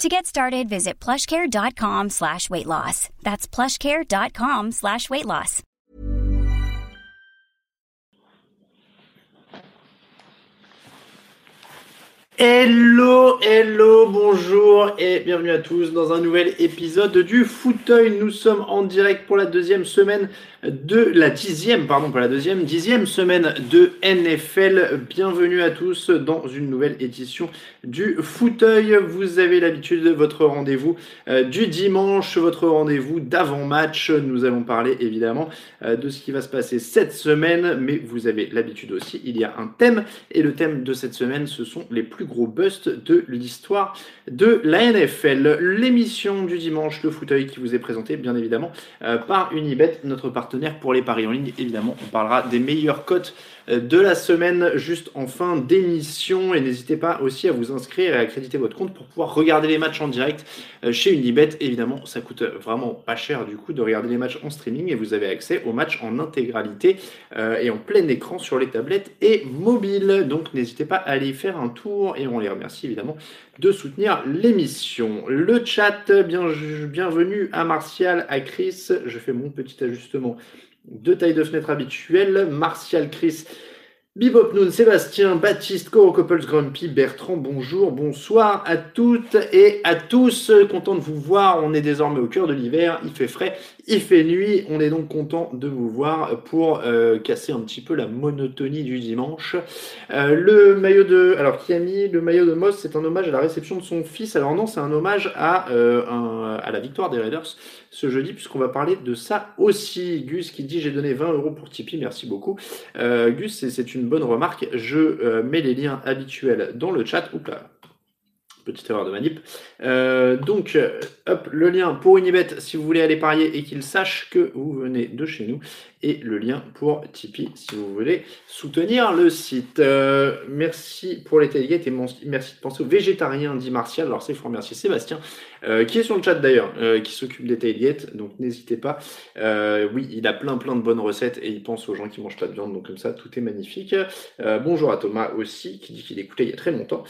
To get started, visit plushcare.com slash weight loss. That's plushcare.com slash weight loss. Hello, hello, bonjour et bienvenue à tous dans un nouvel épisode du Fauteuil. Nous sommes en direct pour la deuxième semaine de la dixième, pardon, pas la deuxième, dixième semaine de NFL. Bienvenue à tous dans une nouvelle édition du fauteuil. Vous avez l'habitude de votre rendez-vous euh, du dimanche, votre rendez-vous d'avant-match. Nous allons parler évidemment euh, de ce qui va se passer cette semaine, mais vous avez l'habitude aussi, il y a un thème et le thème de cette semaine, ce sont les plus gros busts de l'histoire de la NFL. L'émission du dimanche, le fauteuil qui vous est présenté bien évidemment euh, par Unibet, notre partenaire pour les paris en ligne. Évidemment, on parlera des meilleures cotes de la semaine juste en fin d'émission. Et n'hésitez pas aussi à vous inscrire et à accréditer votre compte pour pouvoir regarder les matchs en direct euh, chez Unibet. Évidemment, ça coûte vraiment pas cher du coup de regarder les matchs en streaming et vous avez accès aux matchs en intégralité euh, et en plein écran sur les tablettes et mobiles. Donc n'hésitez pas à aller faire un tour et on les remercie évidemment de soutenir l'émission. Le chat, bien, bienvenue à Martial, à Chris. Je fais mon petit ajustement de taille de fenêtre habituelle. Martial, Chris, Bibop Noon, Sébastien, Baptiste, Coro Couples, Grumpy, Bertrand, bonjour, bonsoir à toutes et à tous. Content de vous voir. On est désormais au cœur de l'hiver. Il fait frais, il fait nuit. On est donc content de vous voir pour euh, casser un petit peu la monotonie du dimanche. Euh, le maillot de, alors qui a mis le maillot de Moss C'est un hommage à la réception de son fils. Alors non, c'est un hommage à, euh, la victoire des Raiders ce jeudi, puisqu'on va parler de ça aussi. Gus qui dit j'ai donné 20 euros pour Tipeee, merci beaucoup. Gus, c'est une bonne remarque. Je mets les liens habituels dans le chat. Oups là, petite erreur de manip. Euh, donc, hop, le lien pour Unibet si vous voulez aller parier et qu'il sache que vous venez de chez nous. Et le lien pour Tipeee si vous voulez soutenir le site. Euh, merci pour les tailgates et merci de penser aux végétariens, dit Martial. Alors, c'est faut remercier Sébastien, euh, qui est sur le chat d'ailleurs, qui s'occupe des tailgates. Donc, n'hésitez pas. oui, il a plein plein de bonnes recettes et il pense aux gens qui mangent pas de viande. Donc, comme ça, tout est magnifique. bonjour à Thomas aussi, qui dit qu'il écoutait il y a très longtemps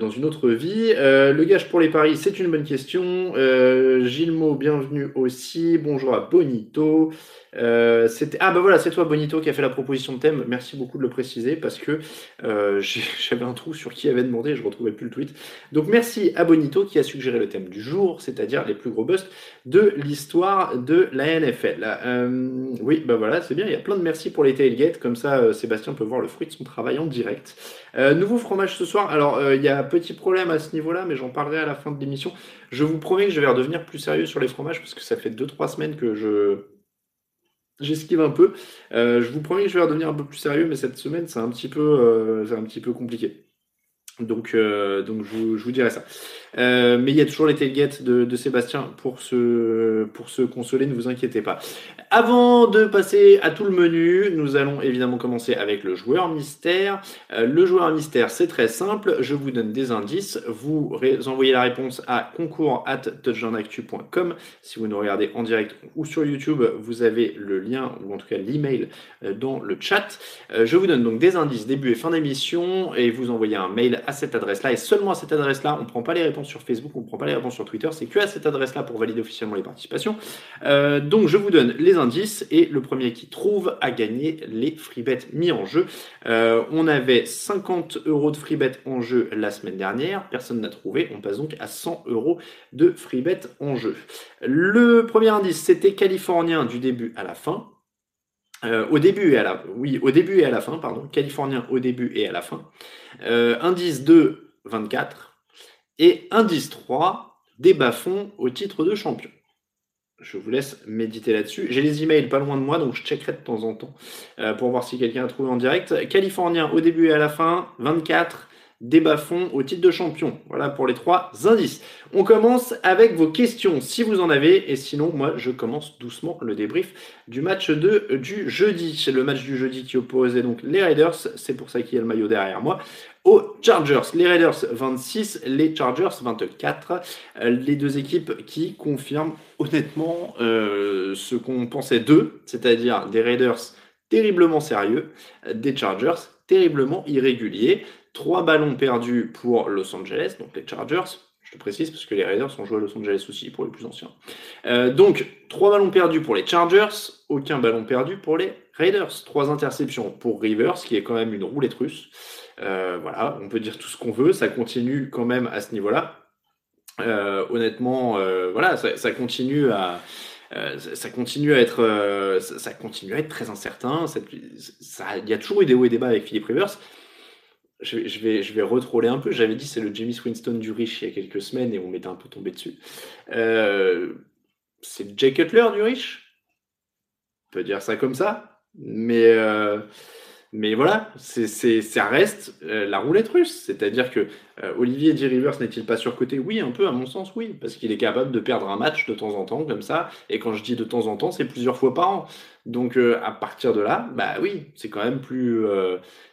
dans une autre vie. le gage pour les paris, c'est une bonne question. Euh, Gilmo, bienvenue aussi. Bonjour à Bonito. Euh, ah bah voilà, c'est toi Bonito qui a fait la proposition de thème. Merci beaucoup de le préciser parce que euh, j'avais un trou sur qui avait demandé je retrouvais plus le tweet. Donc merci à Bonito qui a suggéré le thème du jour, c'est-à-dire les plus gros busts de l'histoire de la NFL. Euh, oui, bah voilà, c'est bien. Il y a plein de merci pour les tailgates, comme ça Sébastien peut voir le fruit de son travail en direct. nouveau fromage ce soir. Alors il y a un petit problème à ce niveau-là, mais j'en parlerai à la fin de l'émission. Je vous promets que je vais redevenir plus sérieux sur les fromages parce que ça fait 2-3 semaines que je j'esquive un peu. Euh, je vous promets que je vais redevenir un peu plus sérieux, mais cette semaine, c'est un petit peu, euh, c'est un petit peu compliqué. Donc, euh, donc je vous, dirai ça. Euh, mais il y a toujours les tailgates de, Sébastien pour se, pour se consoler, ne vous inquiétez pas. Avant de passer à tout le menu, nous allons évidemment commencer avec le joueur mystère. Euh, le joueur mystère, c'est très simple. Je vous donne des indices. Vous envoyez la réponse à concours at. Si vous nous regardez en direct ou sur YouTube, vous avez le lien ou en tout cas l'email dans le chat. je vous donne donc des indices début et fin d'émission et vous envoyez un mail à cette adresse-là et seulement à cette adresse-là. On ne prend pas les réponses sur Facebook, on ne prend pas les réponses sur Twitter, c'est que à cette adresse-là pour valider officiellement les participations. Euh, donc je vous donne les indices et le premier qui trouve a gagné les free bets mis en jeu. Euh, on avait 50 euros de free bet en jeu la semaine dernière, personne n'a trouvé, on passe donc à 100 euros de free bet en jeu. Le premier indice, c'était californien du début à la fin. au début et à la, oui, au début et à la fin, pardon, californien au début et à la fin. Indice 2, 24. Et indice 3, des bas-fonds au titre de champion. Je vous laisse méditer là-dessus. J'ai les emails pas loin de moi, donc je checkerai de temps en temps pour voir si quelqu'un a trouvé en direct. Californien au début et à la fin, 24 des bas-fonds au titre de champion. Voilà pour les trois indices. On commence avec vos questions, si vous en avez, et sinon, moi, je commence doucement le débrief du match de, du jeudi. C'est le match du jeudi qui opposait donc les Raiders, c'est pour ça qu'il y a le maillot derrière moi, aux Chargers. Les Raiders 26, les Chargers 24. Les deux équipes qui confirment honnêtement euh, ce qu'on pensait d'eux, c'est-à-dire des Raiders terriblement sérieux, des Chargers terriblement irréguliers. Trois ballons perdus pour Los Angeles, donc les Chargers. Je te précise parce que les Raiders ont joué à Los Angeles aussi pour les plus anciens. Euh, donc, trois ballons perdus pour les Chargers, aucun ballon perdu pour les Raiders. Trois interceptions pour Rivers, qui est quand même une roulette russe. Euh, voilà, on peut dire tout ce qu'on veut, ça continue quand même à ce niveau-là. Euh, honnêtement, voilà, ça, continue à. ça continue à être, ça, continue à être très incertain. Il y a toujours eu des hauts et des bas avec Philippe Rivers je, vais, je vais retroller un peu. J'avais dit c'est le James Winston du riche il y a quelques semaines et on m'était un peu tombé dessus. Euh, c'est Jay Cutler du riche? On peut dire ça comme ça? Mais, euh, mais voilà, c'est, ça reste euh, la roulette russe. C'est-à-dire que Olivier D. Rivers n'est-il pas surcoté? Oui, un peu, à mon sens, oui. Parce qu'il est capable de perdre un match de temps en temps, comme ça. Et quand je dis de temps en temps, c'est plusieurs fois par an. Donc à partir de là, bah oui, c'est quand même plus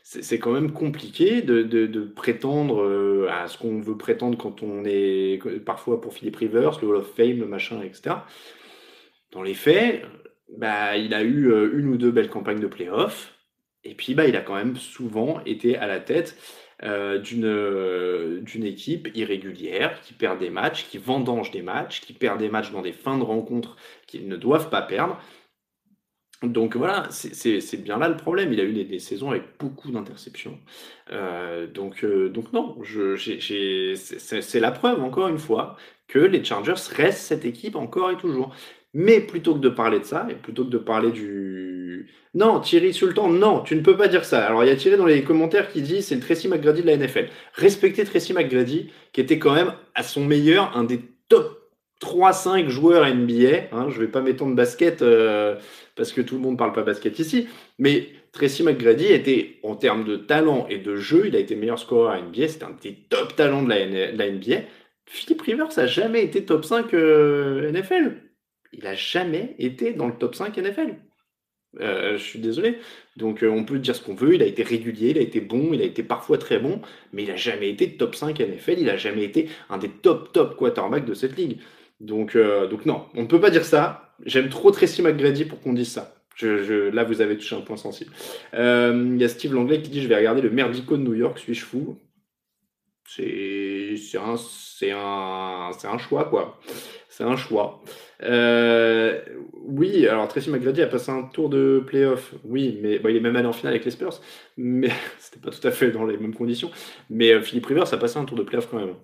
c'est quand même compliqué de, prétendre euh, à ce qu'on veut prétendre quand on est parfois pour Philippe Rivers, le Hall of Fame, le machin, etc. Dans les faits, bah, il a eu euh, une ou deux belles campagnes de playoffs, et puis bah, il a quand même souvent été à la tête euh, d'une équipe irrégulière qui perd des matchs, qui vendange des matchs, qui perd des matchs dans des fins de rencontres qu'ils ne doivent pas perdre. Donc voilà, c'est bien là le problème. Il a eu des, saisons avec beaucoup d'interceptions. Euh, donc, euh, donc non, c'est la preuve, encore une fois, que les Chargers restent cette équipe encore et toujours. Mais plutôt que de parler de ça, et plutôt que de parler du... Non, Thierry Sultan, non, tu ne peux pas dire ça. Alors il y a Thierry dans les commentaires qui dit c'est le Tracy McGrady de la NFL. Respectez Tracy McGrady, qui était quand même à son meilleur un des top 3-5 joueurs NBA. Hein, je ne vais pas m'étendre basket euh, parce que tout le monde ne parle pas basket ici. Mais Tracy McGrady était, en termes de talent et de jeu, il a été meilleur scoreur à NBA. C'était un des top talents de la, NBA. Philippe Rivers n'a jamais été top 5 euh, NFL. Il n'a jamais été dans le top 5 NFL. Euh, je suis désolé. Donc on peut dire ce qu'on veut, il a été régulier, il a été bon, il a été parfois très bon, mais il n'a jamais été top 5 NFL, il n'a jamais été un des top top quarterbacks de cette ligue. Donc, euh, donc non, on ne peut pas dire ça. J'aime trop Tracy McGrady pour qu'on dise ça. Là, vous avez touché un point sensible. Euh, il y a Steve Langlais qui dit Je vais regarder le Merdico de New York, suis-je fou? C'est un, un, un choix, quoi. C'est un choix. Euh, oui, alors Tracy McGrady a passé un tour de playoff. Oui, mais il est même allé en finale avec les Spurs. Mais c'était pas tout à fait dans les mêmes conditions. Mais Philippe Rivers a passé un tour de playoff quand même.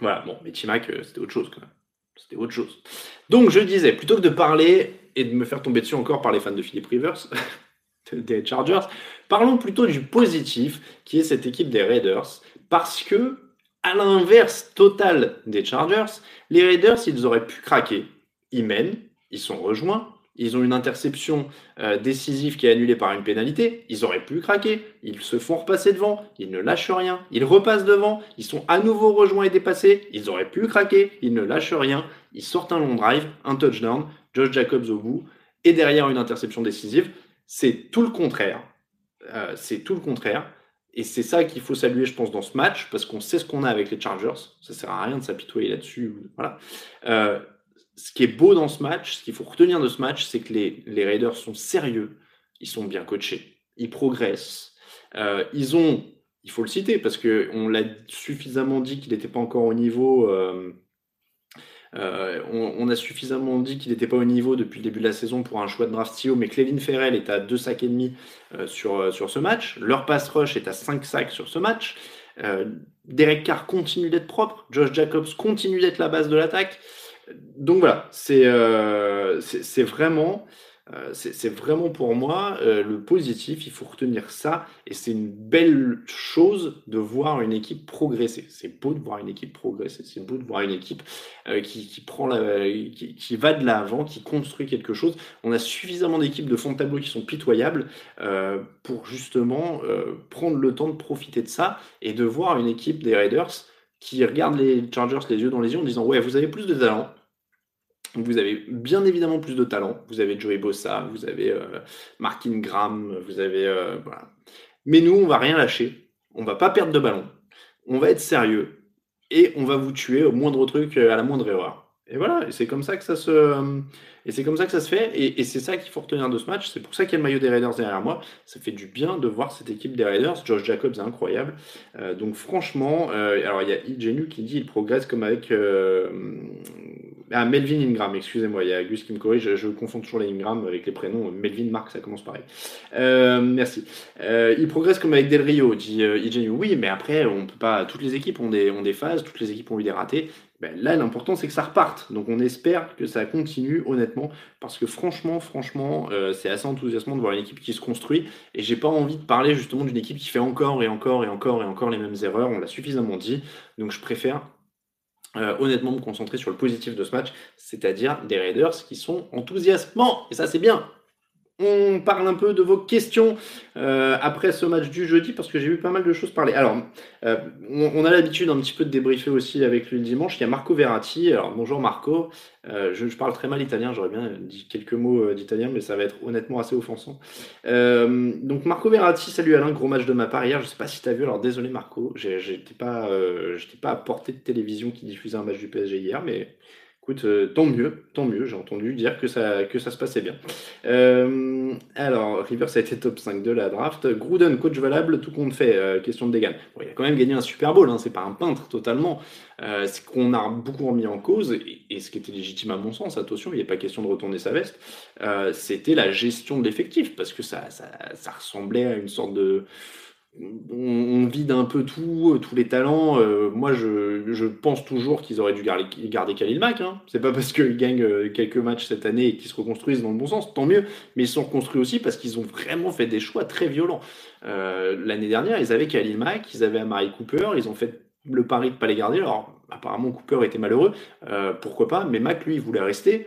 Voilà, bon, mais Timac, c'était autre chose quand même. C'était autre chose. Donc je disais, plutôt que de parler et de me faire tomber dessus encore par les fans de Philippe Rivers, des Chargers, parlons plutôt du positif qui est cette équipe des Raiders. Parce que, à l'inverse total des Chargers, les Raiders, ils auraient pu craquer. Ils mènent, ils sont rejoints, ils ont une interception euh, décisive qui est annulée par une pénalité. Ils auraient pu craquer. Ils se font repasser devant. Ils ne lâchent rien. Ils repassent devant. Ils sont à nouveau rejoints et dépassés. Ils auraient pu craquer. Ils ne lâchent rien. Ils sortent un long drive, un touchdown, Josh Jacobs au bout, et derrière une interception décisive. C'est tout le contraire. Euh, c'est tout le contraire. Et c'est ça qu'il faut saluer, je pense, dans ce match, parce qu'on sait ce qu'on a avec les Chargers. Ça sert à rien de s'apitoyer là-dessus. Voilà. Euh, ce qui est beau dans ce match, ce qu'il faut retenir de ce match, c'est que les, Raiders sont sérieux, ils sont bien coachés, ils progressent. Euh, ils ont, il faut le citer parce qu'on l'a suffisamment dit qu'il n'était pas encore au niveau. Euh, euh, on, a suffisamment dit qu'il n'était pas au niveau depuis le début de la saison pour un choix de draft CEO, mais Clevin Ferrell est à 2 sacs et demi sur, sur ce match. Leur pass rush est à 5 sacs sur ce match. Derek Carr continue d'être propre. Josh Jacobs continue d'être la base de l'attaque donc voilà, c'est euh, vraiment Euh, vraiment pour moi euh, le positif, il faut retenir ça, et c'est une belle chose de voir une équipe progresser. C'est beau de voir une équipe progresser, c'est beau de voir une équipe qui, qui, prend la, qui, qui va de l'avant, qui construit quelque chose. On a suffisamment d'équipes de fond de tableau qui sont pitoyables pour justement prendre le temps de profiter de ça et de voir une équipe des Raiders qui regarde les Chargers les yeux dans les yeux en disant ouais vous avez plus de talent vous avez bien évidemment plus de talent. Vous avez Joey Bossa, vous avez euh, Mark Ingram, vous avez. Euh, voilà. Mais nous, on va rien lâcher. On va pas perdre de ballon. On va être sérieux. Et on va vous tuer au moindre truc, euh, à la moindre erreur. Et voilà, et c'est comme ça que ça se, et c'est comme ça que ça se fait, et, c'est ça qu'il faut retenir de ce match. C'est pour ça qu'il y a le maillot des Raiders derrière moi. Ça fait du bien de voir cette équipe des Raiders. Josh Jacobs est incroyable. Euh, donc franchement, euh, alors il y a Igenu qui dit il progresse comme avec euh, ah, Melvin Ingram. Excusez-moi, il y a Gus qui me corrige. Je, confonds toujours les Ingram avec les prénoms. Melvin Mark, ça commence pareil. merci. il progresse comme avec Del Rio, dit Igenu. Oui, mais après on peut pas. Toutes les équipes ont des phases. Toutes les équipes ont eu des ratés. Ben, là, l'important, c'est que ça reparte. Donc, on espère que ça continue, honnêtement, parce que franchement, franchement, euh, c'est assez enthousiasmant de voir une équipe qui se construit. Et j'ai pas envie de parler justement d'une équipe qui fait encore et encore et encore et encore les mêmes erreurs. On l'a suffisamment dit. Donc, je préfère euh, honnêtement me concentrer sur le positif de ce match, c'est-à-dire des Raiders qui sont enthousiasmants. Et ça, c'est bien. On parle un peu de vos questions euh, après ce match du jeudi parce que j'ai vu pas mal de choses parler. Alors, euh, on, a l'habitude un petit peu de débriefer aussi avec lui le dimanche. Il y a Marco Verratti. Alors, bonjour Marco. Euh, je, parle très mal italien, j'aurais bien dit quelques mots d'italien, mais ça va être honnêtement assez offensant. donc, Marco Verratti, salut Alain, gros match de ma part hier. Je sais pas si tu as vu, alors désolé Marco, j'étais pas, j'étais pas à portée de télévision qui diffusait un match du PSG hier, mais Écoute, euh, tant mieux, tant mieux, j'ai entendu dire que ça, que ça se passait bien. Euh, alors, Rivers a été top 5 de la draft. Gruden, coach valable, tout compte fait, euh, question de. Bon, il a quand même gagné un Super Bowl, hein, c'est pas un peintre totalement. c'est qu'on a beaucoup remis en cause, et, ce qui était légitime à mon sens, attention, il n'est pas question de retourner sa veste, c'était la gestion de l'effectif, parce que ça, ça, ça ressemblait à une sorte de on, vide un peu tout, euh, tous les talents. Euh, moi, je, pense toujours qu'ils auraient dû garder, garder Khalil Mack. Hein. C'est pas parce qu'ils gagnent euh, quelques matchs cette année et qu'ils se reconstruisent dans le bon sens, tant mieux. Mais ils sont reconstruits aussi parce qu'ils ont vraiment fait des choix très violents. L'année dernière, ils avaient Khalil Mack, ils avaient Amari Cooper, ils ont fait le pari de pas les garder. Alors, apparemment, Cooper était malheureux, pourquoi pas, mais Mack, lui, il voulait rester.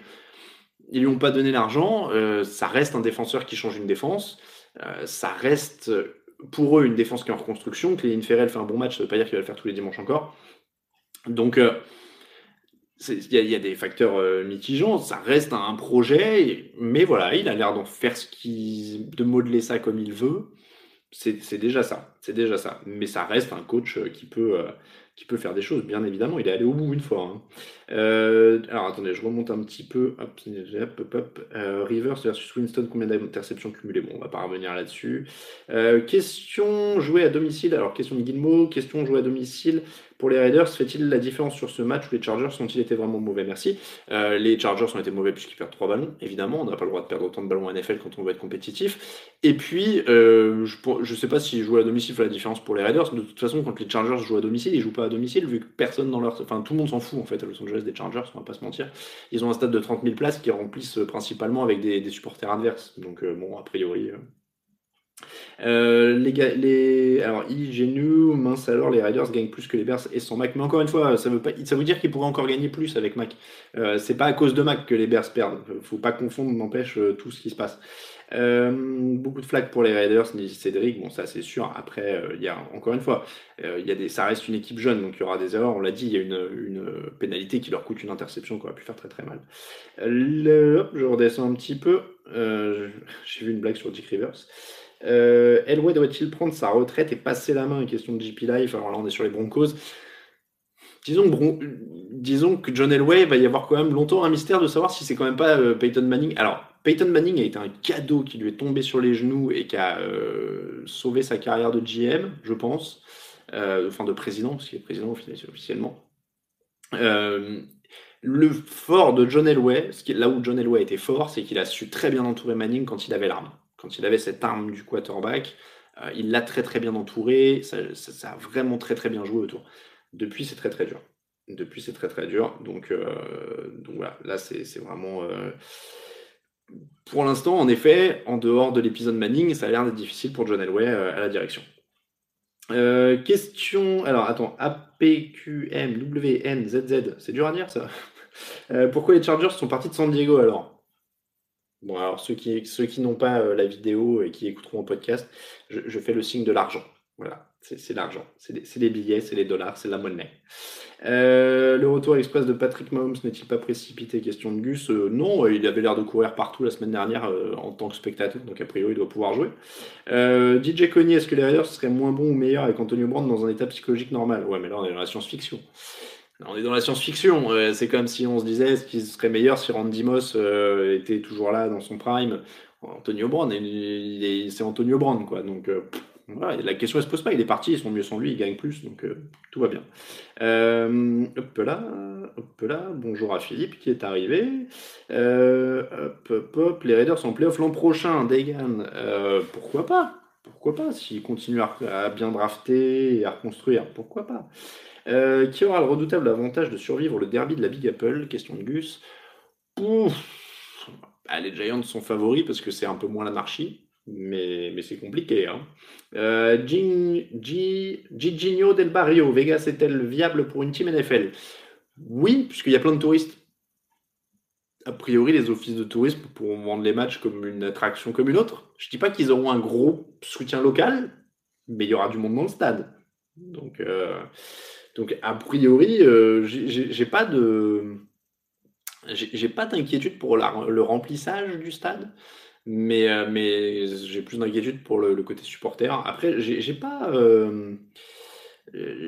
Ils lui ont pas donné l'argent. ça reste un défenseur qui change une défense. ça reste pour eux une défense qui est en reconstruction. Cléline Ferrell fait un bon match, ça ne veut pas dire qu'il va le faire tous les dimanches encore. Donc, euh, il y, a des facteurs euh, mitigeants, ça reste un projet, mais voilà, il a l'air d'en faire ce qui, de modeler ça comme il veut. C'est déjà ça, c'est déjà ça. Mais ça reste un coach euh, qui peut, qui peut faire des choses, bien évidemment. Il est allé au bout une fois. Hein. Euh, alors attendez, je remonte un petit peu. Hop, hop, hop. Euh, Rivers versus Winston, combien d'interceptions cumulées? Bon, on va pas revenir là-dessus. Euh, question jouée à domicile. Alors, question de Guillemot, question jouée à domicile. Pour les Raiders, fait-il la différence sur ce match où les Chargers ont-ils été vraiment mauvais? Merci. Euh, les Chargers ont été mauvais puisqu'ils perdent trois ballons, évidemment. On n'a pas le droit de perdre autant de ballons en NFL quand on veut être compétitif. Et puis, euh, je ne sais pas si jouer à domicile fait la différence pour les Raiders. De toute façon, quand les Chargers jouent à domicile, ils jouent pas à domicile vu que personne dans leur. Enfin, tout le monde s'en fout en fait à Los Angeles des Chargers, on va pas se mentir. Ils ont un stade de 30 000 places qui remplissent principalement avec des, supporters adverses. Donc, euh, bon, a priori. Euh, les, les, alors, Igenu, mince alors, les Riders gagnent plus que les Bears et sans Mac. Mais encore une fois, ça veut, pas, ça veut dire qu'ils pourraient encore gagner plus avec Mac. Euh, c'est pas à cause de Mac que les Bears perdent. Faut pas confondre, n'empêche, euh, tout ce qui se passe. Beaucoup de flags pour les Raiders, Cédric. Bon, ça c'est sûr. Après, il y a encore une fois, il y a des, ça reste une équipe jeune, donc il y aura des erreurs. On l'a dit, il y a une, une, pénalité qui leur coûte une interception qui aurait pu faire très très mal. Le, je redescends un petit peu. J'ai vu une blague sur Dick Rivers. Euh, Elway doit-il prendre sa retraite et passer la main Question de JP Life. Alors là, on est sur les Broncos. Disons que, disons que John Elway va y avoir quand même longtemps un mystère de savoir si c'est quand même pas euh, Peyton Manning. Alors, Peyton Manning a été un cadeau qui lui est tombé sur les genoux et qui a euh, sauvé sa carrière de GM, je pense. Euh, enfin, de président, parce qu'il est président officiellement. le fort de John Elway, là où John Elway était fort, c'est qu'il a su très bien entourer Manning quand il avait l'arme quand il avait cette arme du quarterback, euh, il l'a très très bien entouré, ça, a vraiment très très bien joué autour. Depuis, c'est très très dur. Depuis, c'est très très dur. Donc, euh, voilà, là, c'est vraiment. Euh, pour l'instant, en effet, en dehors de l'épisode Manning, ça a l'air d'être difficile pour John Elway à la direction. question. Alors, attends. APQM, WN, ZZ. C'est dur à dire, ça? pourquoi les Chargers sont partis de San Diego alors? Bon, alors ceux qui, ceux qui n'ont pas la vidéo et qui écouteront le podcast, je fais le signe de l'argent. Voilà, c'est l'argent. C'est les billets, c'est les dollars, c'est la monnaie. Euh, le retour express de Patrick Mahomes n'est-il pas précipité? Question de Gus. Euh, non, il avait l'air de courir partout la semaine dernière euh, en tant que spectateur, donc a priori il doit pouvoir jouer. DJ Coney, est-ce que les Raiders seraient moins bons ou meilleurs avec Antonio Brown dans un état psychologique normal? Ouais, mais là on est dans la science-fiction. On est dans la science-fiction. c'est comme si on se disait est-ce qu'il serait meilleur si Randy Moss était toujours là dans son prime. Antonio Brown, c'est Antonio Brown, quoi. Donc, la question ne se pose pas, il est parti, ils sont mieux sans lui, il gagne plus, donc euh, tout va bien. Euh, hop là, hop là, bonjour à Philippe qui est arrivé. Euh, hop, hop, hop, les Raiders sont en playoff l'an prochain, Degan, pourquoi pas? Pourquoi pas? S'ils continuent à, bien drafter et à reconstruire, pourquoi pas? Qui aura le redoutable avantage de survivre le derby de la Big Apple? Question de Gus. Bah, les Giants sont favoris parce que c'est un peu moins l'anarchie mais, c'est compliqué. Hein. Euh, Del Barrio, Vegas est-elle viable pour une team NFL Oui, puisqu'il y a plein de touristes. A priori, les offices de tourisme pourront vendre les matchs comme une attraction comme une autre. Je ne dis pas qu'ils auront un gros soutien local, mais il y aura du monde dans le stade. Donc, euh, donc a priori, euh, j'ai pas de j'ai pas d'inquiétude pour le remplissage du stade. Mais, euh, mais j'ai plus d'inquiétude pour le, côté supporter. Après, j'ai pas, euh,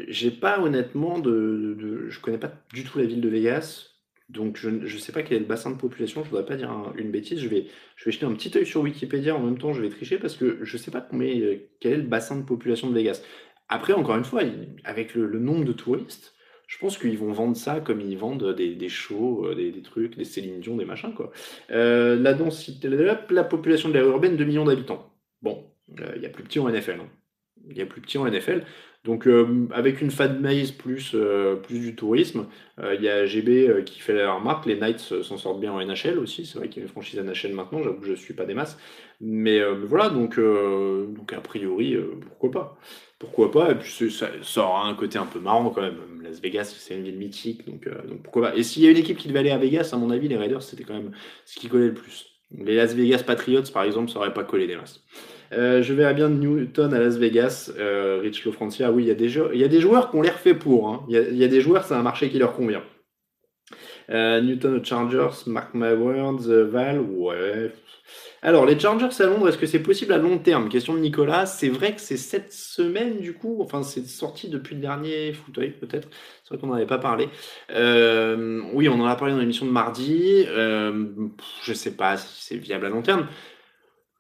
j'ai pas honnêtement de, de, je connais pas du tout la ville de Vegas, donc je ne sais pas quel est le bassin de population. Je voudrais pas dire une bêtise. Je vais, je vais jeter un petit œil sur Wikipédia en même temps. Je vais tricher parce que je sais pas combien, quel est le bassin de population de Vegas. Après, encore une fois, avec le nombre de touristes, je pense qu'ils vont vendre ça comme ils vendent des, shows, euh, des, trucs, des Céline Dion, des machins, quoi. Euh, la densité, la population de l'aire urbaine, 2 millions d'habitants. Bon, euh, il y a plus petit en NFL. Hein. Il y a plus petit en NFL. Donc, avec une fan maze plus, plus du tourisme, il y a GB qui fait la remarque. Les Knights s'en sortent bien en NHL aussi. C'est vrai qu'il y a une franchise NHL maintenant. J'avoue que je ne suis pas des masses. Mais voilà, donc, donc a priori, pourquoi pas? Pourquoi pas? Et puis ça, aura un côté un peu marrant quand même. Las Vegas, c'est une ville mythique, donc, euh, donc pourquoi pas? Et s'il y a une équipe qui devait aller à Vegas, à mon avis, les Raiders, c'était quand même ce qui collait le plus. Les Las Vegas Patriots, par exemple, ça aurait pas collé des masses. Euh, je verrais bien Newton à Las Vegas, euh, Rich Lofrancia. Oui, il y, a des il y a des joueurs qui ont l'air fait pour. Hein. Il, y a, des joueurs, c'est un marché qui leur convient. Euh, Newton Chargers, Mark My Words, Val, ouais, alors, les Chargers à Londres, est-ce que c'est possible à long terme? Question de Nicolas. C'est vrai que c'est cette semaine, du coup, enfin, c'est sorti depuis le dernier fauteuil, peut-être. C'est vrai qu'on n'en avait pas parlé. Euh, oui, on en a parlé dans l'émission de mardi. Euh, je ne sais pas si c'est viable à long terme.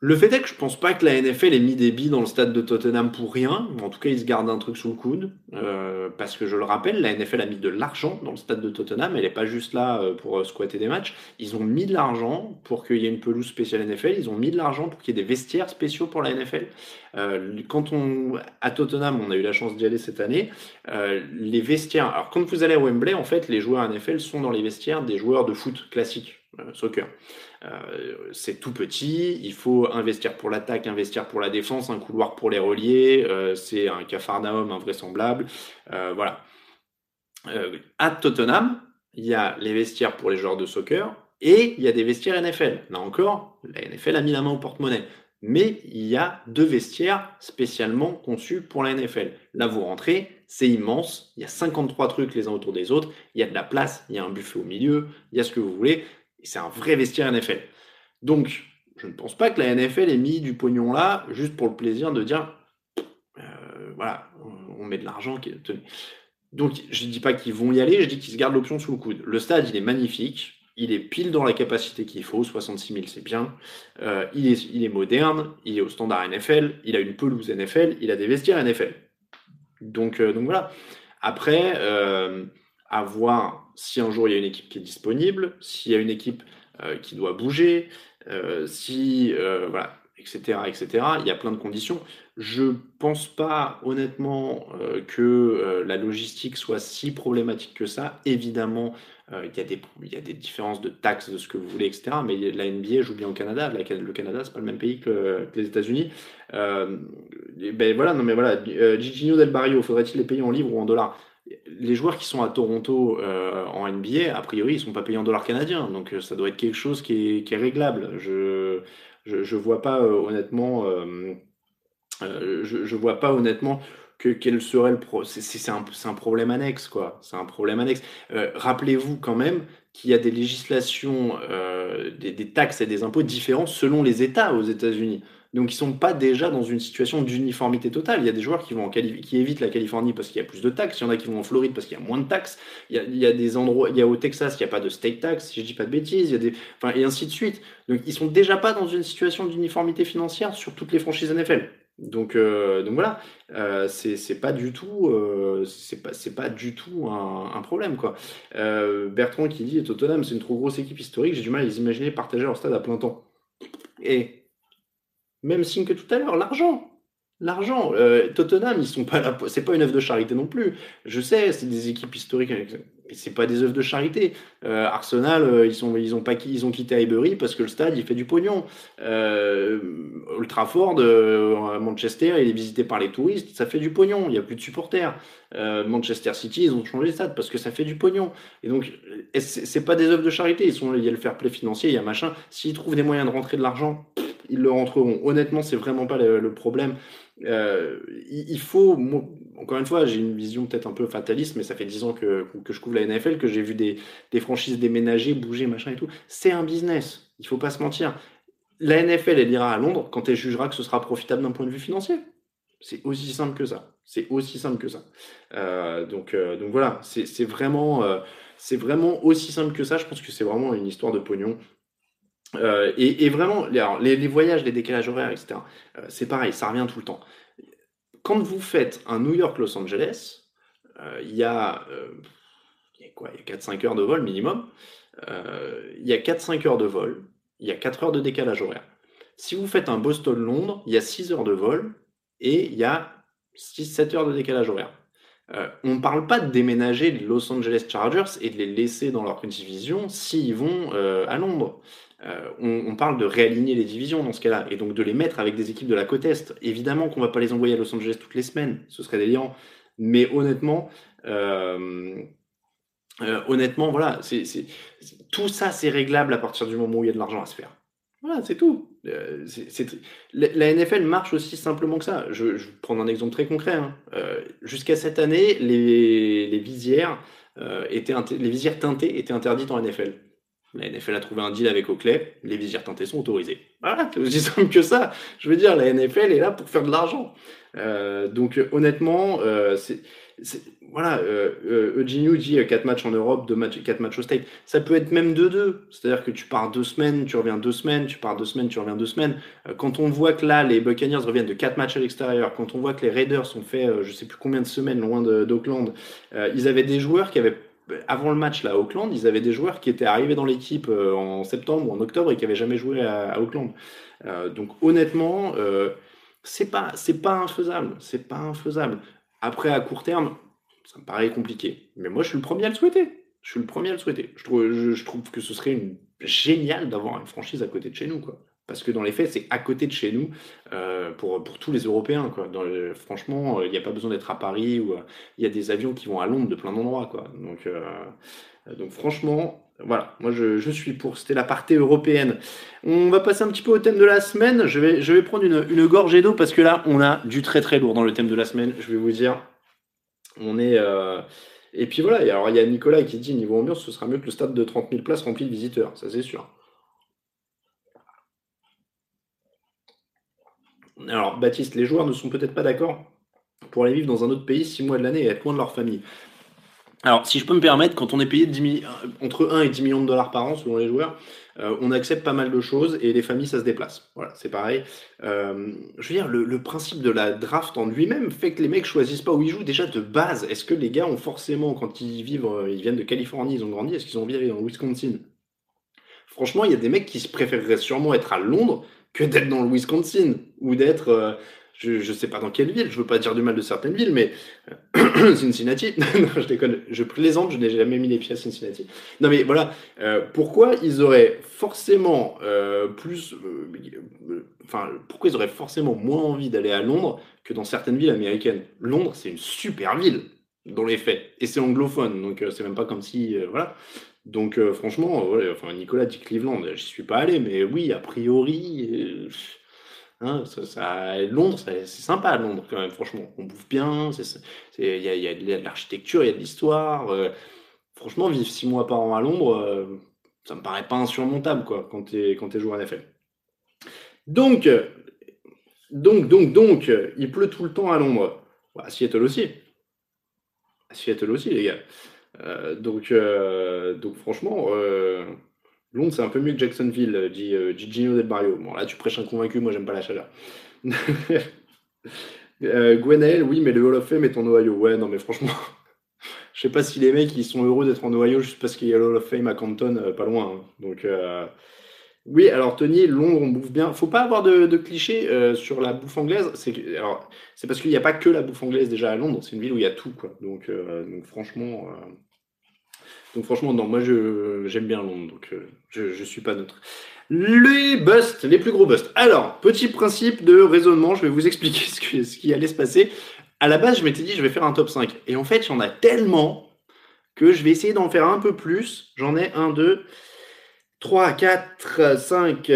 Le fait est que je pense pas que la NFL ait mis des billes dans le stade de Tottenham pour rien. En tout cas, ils se gardent un truc sous le coude. Euh, parce que je le rappelle, la NFL a mis de l'argent dans le stade de Tottenham. Elle n'est pas juste là euh, pour euh, squatter des matchs. Ils ont mis de l'argent pour qu'il y ait une pelouse spéciale NFL. Ils ont mis de l'argent pour qu'il y ait des vestiaires spéciaux pour la NFL. quand on, à Tottenham, on a eu la chance d'y aller cette année, les vestiaires. Alors, quand vous allez à Wembley, en fait, les joueurs NFL sont dans les vestiaires des joueurs de foot classiques, soccer. Euh, c'est tout petit, il faut investir pour l'attaque, investir pour la défense, un couloir pour les relier, euh, c'est un cafarnaum invraisemblable. Euh, voilà. à Tottenham, il y a les vestiaires pour les joueurs de soccer et il y a des vestiaires NFL. Là encore, la NFL a mis la main au porte-monnaie. Mais il y a deux vestiaires spécialement conçus pour la NFL. Là, vous rentrez, c'est immense, il y a 53 trucs les uns autour des autres, il y a de la place, il y a un buffet au milieu, il y a ce que vous voulez. C'est un vrai vestiaire NFL. Donc, je ne pense pas que la NFL ait mis du pognon là juste pour le plaisir de dire euh, voilà, on met de l'argent. Donc, je ne dis pas qu'ils vont y aller, je dis qu'ils se gardent l'option sous le coude. Le stade, il est magnifique. Il est pile dans la capacité qu'il faut, 66 000 c'est bien. Euh, il, est, moderne, il est au standard NFL, il a une pelouse NFL, il a des vestiaires NFL. Donc, euh, donc voilà. Après, à voir si un jour il y a une équipe qui est disponible, s'il y a une équipe euh, qui doit bouger, euh, si euh, voilà. etc., etc. Il y a plein de conditions. Je pense pas honnêtement que la logistique soit si problématique que ça. Évidemment, il, y a des, y a des différences de taxes, de ce que vous voulez, etc. Mais la NBA joue bien au Canada. le Canada, c'est pas le même pays que, les États-Unis. ben voilà, non mais voilà. Gigino Del Barrio, faudrait-il les payer en livres ou en dollars? Les joueurs qui sont à Toronto en NBA, a priori, ils sont pas payés en dollars canadiens, donc ça doit être quelque chose qui est, réglable. Je, je, ne vois pas euh, honnêtement, euh, euh, je, vois pas honnêtement que quel serait le c'est un, problème annexe quoi. C'est un problème annexe. Rappelez-vous quand même qu'il y a des législations des, taxes et des impôts différents selon les États aux États-Unis donc ils sont pas déjà dans une situation d'uniformité totale. Il y a des joueurs qui vont qui évitent la Californie parce qu'il y a plus de taxes. Il y en a qui vont en Floride parce qu'il y a moins de taxes. Il y a, des endroits, il y a au Texas, il n'y a pas de state tax, si je dis pas de bêtises. Il y a des, enfin et ainsi de suite. Donc ils sont déjà pas dans une situation d'uniformité financière sur toutes les franchises NFL. Donc, euh, donc voilà, euh, c'est pas du tout, euh, c'est pas, pas du tout un, un problème quoi. Euh, Bertrand qui dit Tottenham c'est une trop grosse équipe historique, j'ai du mal à les imaginer partager leur stade à plein temps. Même signe que tout à l'heure, l'argent. L'argent. Euh, Tottenham, ils sont pas. C'est pas une œuvre de charité non plus. Je sais, c'est des équipes historiques. Mais c'est pas des œuvres de charité. Euh, Arsenal, euh, ils sont, ils ont pas, ils ont quitté Highbury parce que le stade, il fait du pognon. Euh, Manchester, il est visité par les touristes, ça fait du pognon. Il y a plus de supporters. Manchester City, ils ont changé le stade parce que ça fait du pognon. Et donc, c'est pas des œuvres de charité. Ils sont, il y a le fair play financier, il y a machin. S'ils trouvent des moyens de rentrer de l'argent ils le rentreront. Honnêtement, c'est vraiment pas le, problème. Euh, il faut, encore une fois, j'ai une vision peut-être un peu fataliste, mais ça fait 10 ans que, que je couvre la NFL, que j'ai vu des, des, franchises déménager, bouger, machin et tout. C'est un business, il faut pas se mentir. La NFL, elle ira à Londres quand elle jugera que ce sera profitable d'un point de vue financier. C'est aussi simple que ça. C'est aussi simple que ça. Euh, donc, euh, donc voilà, c'est vraiment, c'est vraiment aussi simple que ça. Je pense que c'est vraiment une histoire de pognon. Euh, et, vraiment, les, voyages, les décalages horaires, etc., euh, c'est pareil, ça revient tout le temps. Quand vous faites un New York-Los Angeles, euh, il y a, a 4-5 heures de vol minimum. il y a 4-5 heures de vol, il y a 4 heures de décalage horaire. Si vous faites un Boston-Londres, il y a 6 heures de vol et il y a 6-7 heures de décalage horaire. on ne parle pas de déménager les Los Angeles Chargers et de les laisser dans leur division s'ils vont à Londres. Euh, on, parle de réaligner les divisions dans ce cas-là, et donc de les mettre avec des équipes de la côte Est. Évidemment qu'on va pas les envoyer à Los Angeles toutes les semaines, ce serait délirant. Mais honnêtement, euh, euh, honnêtement, voilà, tout ça c'est réglable à partir du moment où il y a de l'argent à se faire. Voilà, c'est tout. la, NFL marche aussi simplement que ça. Je, vais prendre un exemple très concret. Hein. jusqu'à cette année, les, visières étaient les visières teintées étaient interdites en NFL. La NFL a trouvé un deal avec Oakley, les visières teintées sont autorisées. Voilà, c'est aussi simple que ça. Je veux dire, la NFL est là pour faire de l'argent. Euh, donc honnêtement, euh, c'est voilà, euh, euh dit 4 matchs en Europe, 2 matchs, 4 matchs au State. Ça peut être même 2-2. C'est-à-dire que tu pars 2 semaines, tu reviens 2 semaines, tu pars 2 semaines, tu reviens 2 semaines. quand on voit que là, les Buccaneers reviennent de 4 matchs à l'extérieur, quand on voit que les Raiders ont fait je sais plus combien de semaines loin d'Oakland, ils avaient des joueurs qui avaient avant le match là, à Auckland, ils avaient des joueurs qui étaient arrivés dans l'équipe euh, en septembre ou en octobre et qui n'avaient jamais joué à, Auckland. Euh, donc honnêtement, euh, c'est pas c'est pas infaisable, c'est pas infaisable. Après à court terme, ça me paraît compliqué, mais moi je suis le premier à le souhaiter. Je suis le premier à le souhaiter. Je trouve, que ce serait génial d'avoir une franchise à côté de chez nous, quoi. Parce que dans les faits, c'est à côté de chez nous euh, pour, tous les Européens. Franchement, il n'y a pas besoin d'être à Paris ou il y a des avions qui vont à Londres de plein d'endroits. Donc, euh, franchement, voilà, moi je, suis pour. C'était la partie européenne. On va passer un petit peu au thème de la semaine. Je vais, prendre une, gorgée d'eau parce que là, on a du très très lourd dans le thème de la semaine. Je vais vous dire, on est. Euh, et puis voilà, il y a Nicolas qui dit niveau ambiance, ce sera mieux que le stade de 30 000 places rempli de visiteurs, ça c'est sûr. Alors, Baptiste, les joueurs ne sont peut-être pas d'accord pour aller vivre dans un autre pays six mois de l'année et être loin de leur famille. Alors, si je peux me permettre, quand on est payé euh, entre 1 et 10 millions de dollars par an selon les joueurs, euh, on accepte pas mal de choses et les familles, ça se déplace. Voilà, c'est pareil. Euh, je veux dire, le, principe de la draft en lui-même fait que les mecs choisissent pas où ils jouent déjà de base. Est-ce que les gars ont forcément, quand ils vivent, ils viennent de Californie, ils ont grandi, est-ce qu'ils ont d'aller dans Wisconsin? Franchement, il y a des mecs qui se préféreraient sûrement être à Londres que d'être dans le Wisconsin ou d'être, euh, je ne sais pas dans quelle ville, je veux pas dire du mal de certaines villes, mais euh, Cincinnati, je déconne, je plaisante, je n'ai jamais mis les pieds à Cincinnati. Non mais voilà, euh, pourquoi ils auraient forcément plus, enfin, pourquoi ils auraient forcément moins envie d'aller à Londres que dans certaines villes américaines? Londres, c'est une super ville dans les faits, et c'est anglophone, donc c'est même pas comme si, voilà. Donc euh, franchement, enfin, Nicolas dit Cleveland, je suis pas allé, mais oui, a priori, euh, hein, Londres, c'est sympa Londres quand même, franchement. On bouffe bien, il y a, de l'architecture, il y a de l'histoire. Euh, franchement, vivre six mois par an à Londres, ça me paraît pas insurmontable quoi, quand tu es, quand joueur NFL. Donc, donc, donc, donc, il pleut tout le temps à Londres. À Seattle aussi. À Seattle aussi, les gars. Euh, donc, euh, donc franchement, euh, Londres, c'est un peu mieux que Jacksonville, dit, Gino Del Barrio. Bon, là, tu prêches un convaincu, moi, j'aime pas la chaleur. Gwenaël, oui, mais le Hall of Fame est en Ohio. Ouais, non, mais franchement, je sais pas si les mecs ils sont heureux d'être en Ohio juste parce qu'il y a le Hall of Fame à Canton, pas loin. Hein. Donc, oui, alors Tony, Londres, on bouffe bien. Faut pas avoir de, clichés sur la bouffe anglaise. C'est parce qu'il n'y a pas que la bouffe anglaise déjà à Londres. C'est une ville où il y a tout, quoi. Donc, donc franchement, donc franchement, non, moi j'aime bien Londres, donc euh, je ne suis pas neutre. Les busts, les plus gros busts. Alors, petit principe de raisonnement, je vais vous expliquer ce, ce qui allait se passer. À la base, je m'étais dit, je vais faire un top 5. Et en fait, il y en a tellement que je vais essayer d'en faire un peu plus. J'en ai 1, 2, 3, 4, 5,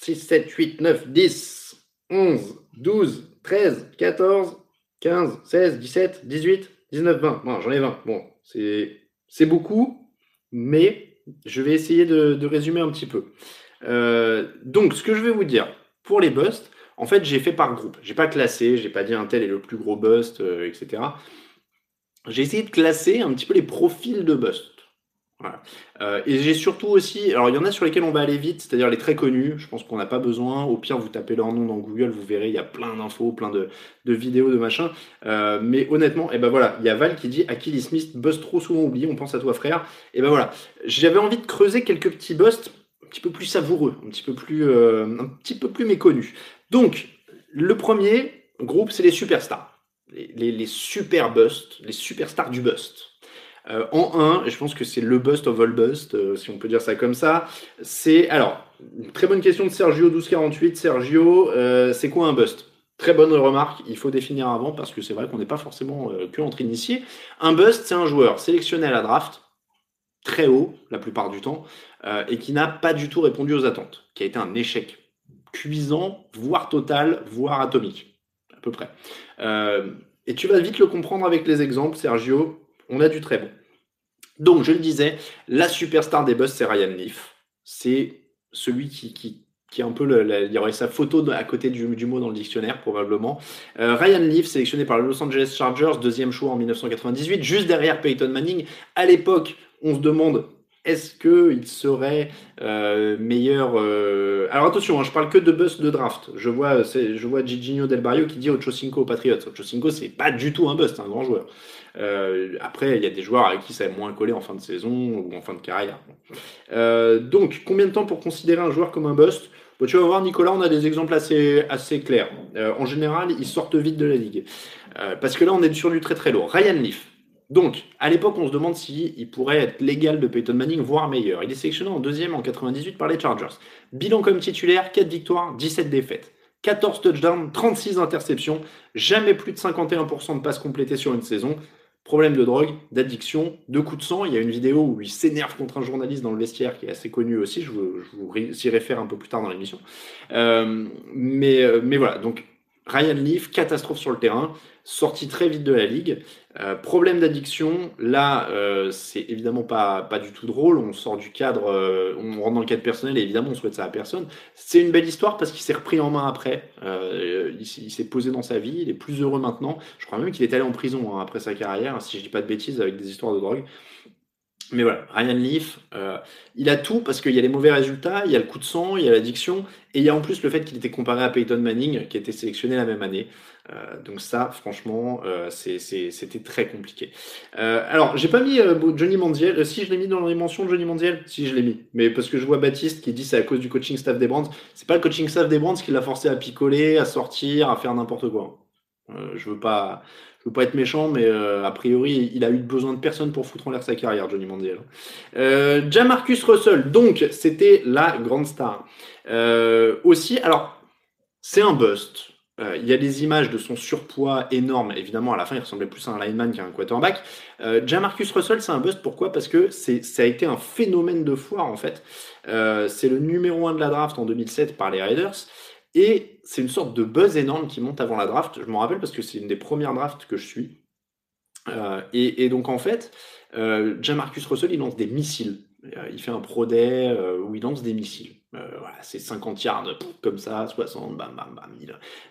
6, 7, 8, 9, 10, 11, 12, 13, 14, 15, 16, 17, 18, 19, 20. Bon, j'en ai 20. Bon, c'est c'est beaucoup, mais je vais essayer de, résumer un petit peu. Euh, donc, ce que je vais vous dire, pour les busts, en fait, j'ai fait par groupe. J'ai pas classé, j'ai pas dit un tel est le plus gros bust, euh, etc. J'ai essayé de classer un petit peu les profils de bust. Euh, et j'ai surtout aussi, alors il y en a sur lesquels on va aller vite, c'est-à-dire les très connus, je pense qu'on n'a pas besoin. Au pire, vous tapez leur nom dans Google, vous verrez, il y a plein d'infos, plein de, vidéos, de machin. Euh, mais honnêtement, et eh ben voilà, il y a Val qui dit Achilles Smith, bust trop souvent oublié, on pense à toi frère. Et ben voilà, j'avais envie de creuser quelques petits busts un petit peu plus savoureux, un petit peu plus, euh, un petit peu plus méconnus. Donc, le premier groupe, c'est les superstars. Les, les super busts, les superstars du bust. Euh, en 1, je pense que c'est le bust of all bust, euh, si on peut dire ça comme ça. C'est alors, très bonne question de Sergio 1248. Sergio, euh, c'est quoi un bust? Très bonne remarque, il faut définir avant parce que c'est vrai qu'on n'est pas forcément que entre initiés. Un bust, c'est un joueur sélectionné à la draft, très haut la plupart du temps, et qui n'a pas du tout répondu aux attentes, qui a été un échec cuisant, voire total, voire atomique, à peu près. et tu vas vite le comprendre avec les exemples, Sergio on a du très bon. Donc, je le disais, la superstar des boss, c'est Ryan Leaf. C'est celui qui, qui, qui est un peu, le, il y aurait sa photo à côté du, mot dans le dictionnaire, probablement. Euh, Ryan Leaf, sélectionné par les Los Angeles Chargers, deuxième choix en 1998, juste derrière Peyton Manning. À l'époque, on se demande est-ce qu'il serait euh, meilleur euh, Alors attention, hein, je parle que de bust de draft. Je vois, je Del Barrio qui dit Ocho Cinco aux Patriots. Ocho Cinco, c'est pas du tout un bust, un grand joueur. Euh, après, il y a des joueurs avec qui ça est moins collé en fin de saison ou en fin de carrière. Donc, combien de temps pour considérer un joueur comme un bust? Tu vas voir, Nicolas, on a des exemples assez, assez clairs. En général, ils sortent vite de la ligue. parce que là, on est sur du très très lourd. Ryan Leaf. Donc, à l'époque, on se demande s'il il pourrait être légal de Peyton Manning, voire meilleur. Il est sélectionné en deuxième en 98 par les Chargers. Bilan comme titulaire, 4 victoires, 17 défaites. 14 touchdowns, 36 interceptions, jamais plus de 51% de passes complétées sur une saison. Problème de drogue, d'addiction, de coups de sang. Il y a une vidéo où il s'énerve contre un journaliste dans le vestiaire qui est assez connu aussi. Je vous, y réfère un peu plus tard dans l'émission. Euh, euh, mais voilà, donc Ryan Leaf, catastrophe sur le terrain, sorti très vite de la ligue. Euh, problème d'addiction, là, euh, c'est évidemment pas, pas du tout drôle. On sort du cadre, euh, on rentre dans le cadre personnel et évidemment on souhaite ça à personne. C'est une belle histoire parce qu'il s'est repris en main après. il, s'est posé dans sa vie, il est plus heureux maintenant. Je crois même qu'il est allé en prison hein, après sa carrière, si je dis pas de bêtises, avec des histoires de drogue. Mais voilà, Ryan Leaf, il a tout parce qu'il y a les mauvais résultats, il y a le coup de sang, il y a l'addiction, et il y a en plus le fait qu'il était comparé à Peyton Manning, qui a été sélectionné la même année. Euh, donc ça, franchement, euh, c'était très compliqué. alors, j'ai pas mis Johnny Mandiel. si, je l'ai mis dans les mentions Johnny Mandiel. Si, je l'ai mis. Mais parce que je vois Baptiste qui dit c'est à cause du coaching staff des Brands. C'est pas le coaching staff des Brands qui l'a forcé à picoler, à sortir, à faire n'importe quoi. je veux pas je veux pas être méchant, mais euh, a priori, il a eu besoin de personne pour foutre en l'air sa carrière, Johnny Manziel. Euh, Jamarcus Russell, donc, c'était la grande star. Euh, aussi, alors, c'est un bust. Euh, il y a des images de son surpoids énorme. Évidemment, à la fin, il ressemblait plus à un lineman qu'à un quarterback. Euh, Jamarcus Russell, c'est un bust. Pourquoi? Parce que ça a été un phénomène de foire, en fait. c'est le numéro 1 de la draft en 2007 par les Raiders. Et c'est une sorte de buzz énorme qui monte avant la draft. Je m'en rappelle parce que c'est une des premières drafts que je suis. Euh, et, donc en fait, euh, Jamarcus Russell, il lance des missiles. Euh, il fait un pro day euh, où il lance des missiles. Voilà, c'est 50 yards comme ça, 60, bam, bam, bam.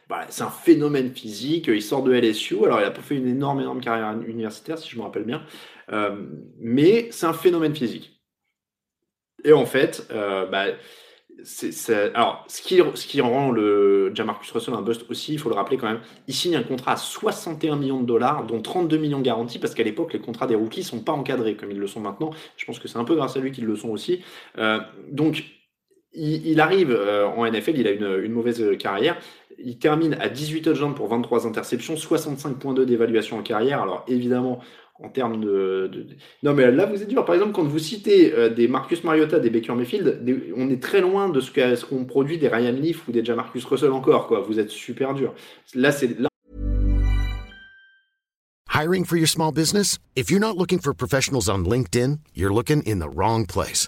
Voilà, c'est un phénomène physique. Il sort de LSU. Alors, il a fait une énorme, énorme carrière universitaire, si je me rappelle bien. mais c'est un phénomène physique. Et en fait, bah, alors, ce qui, ce qui rend le Jamarcus Russell un bust aussi, il faut le rappeler quand même, il signe un contrat à 61 millions de dollars, dont 32 millions garantis, parce qu'à l'époque, les contrats des rookies sont pas encadrés comme ils le sont maintenant. Je pense que c'est un peu grâce à lui qu'ils le sont aussi. Euh, donc, il, arrive euh, en NFL, il a une, mauvaise carrière. Il termine à 18 touchdowns pour 23 interceptions, 65.2 d'évaluation en carrière. Alors, évidemment, en termes de, Non, mais là, vous êtes dur. Par exemple, quand vous citez euh, des Marcus Mariota, des Baker Mayfield, on est très loin de ce qu'on produit des Ryan Leaf ou des Jamarcus Russell encore. Quoi. Vous êtes super dur. Là, c'est. Hiring for your small business? If you're not looking for professionals on LinkedIn, you're looking in the wrong place.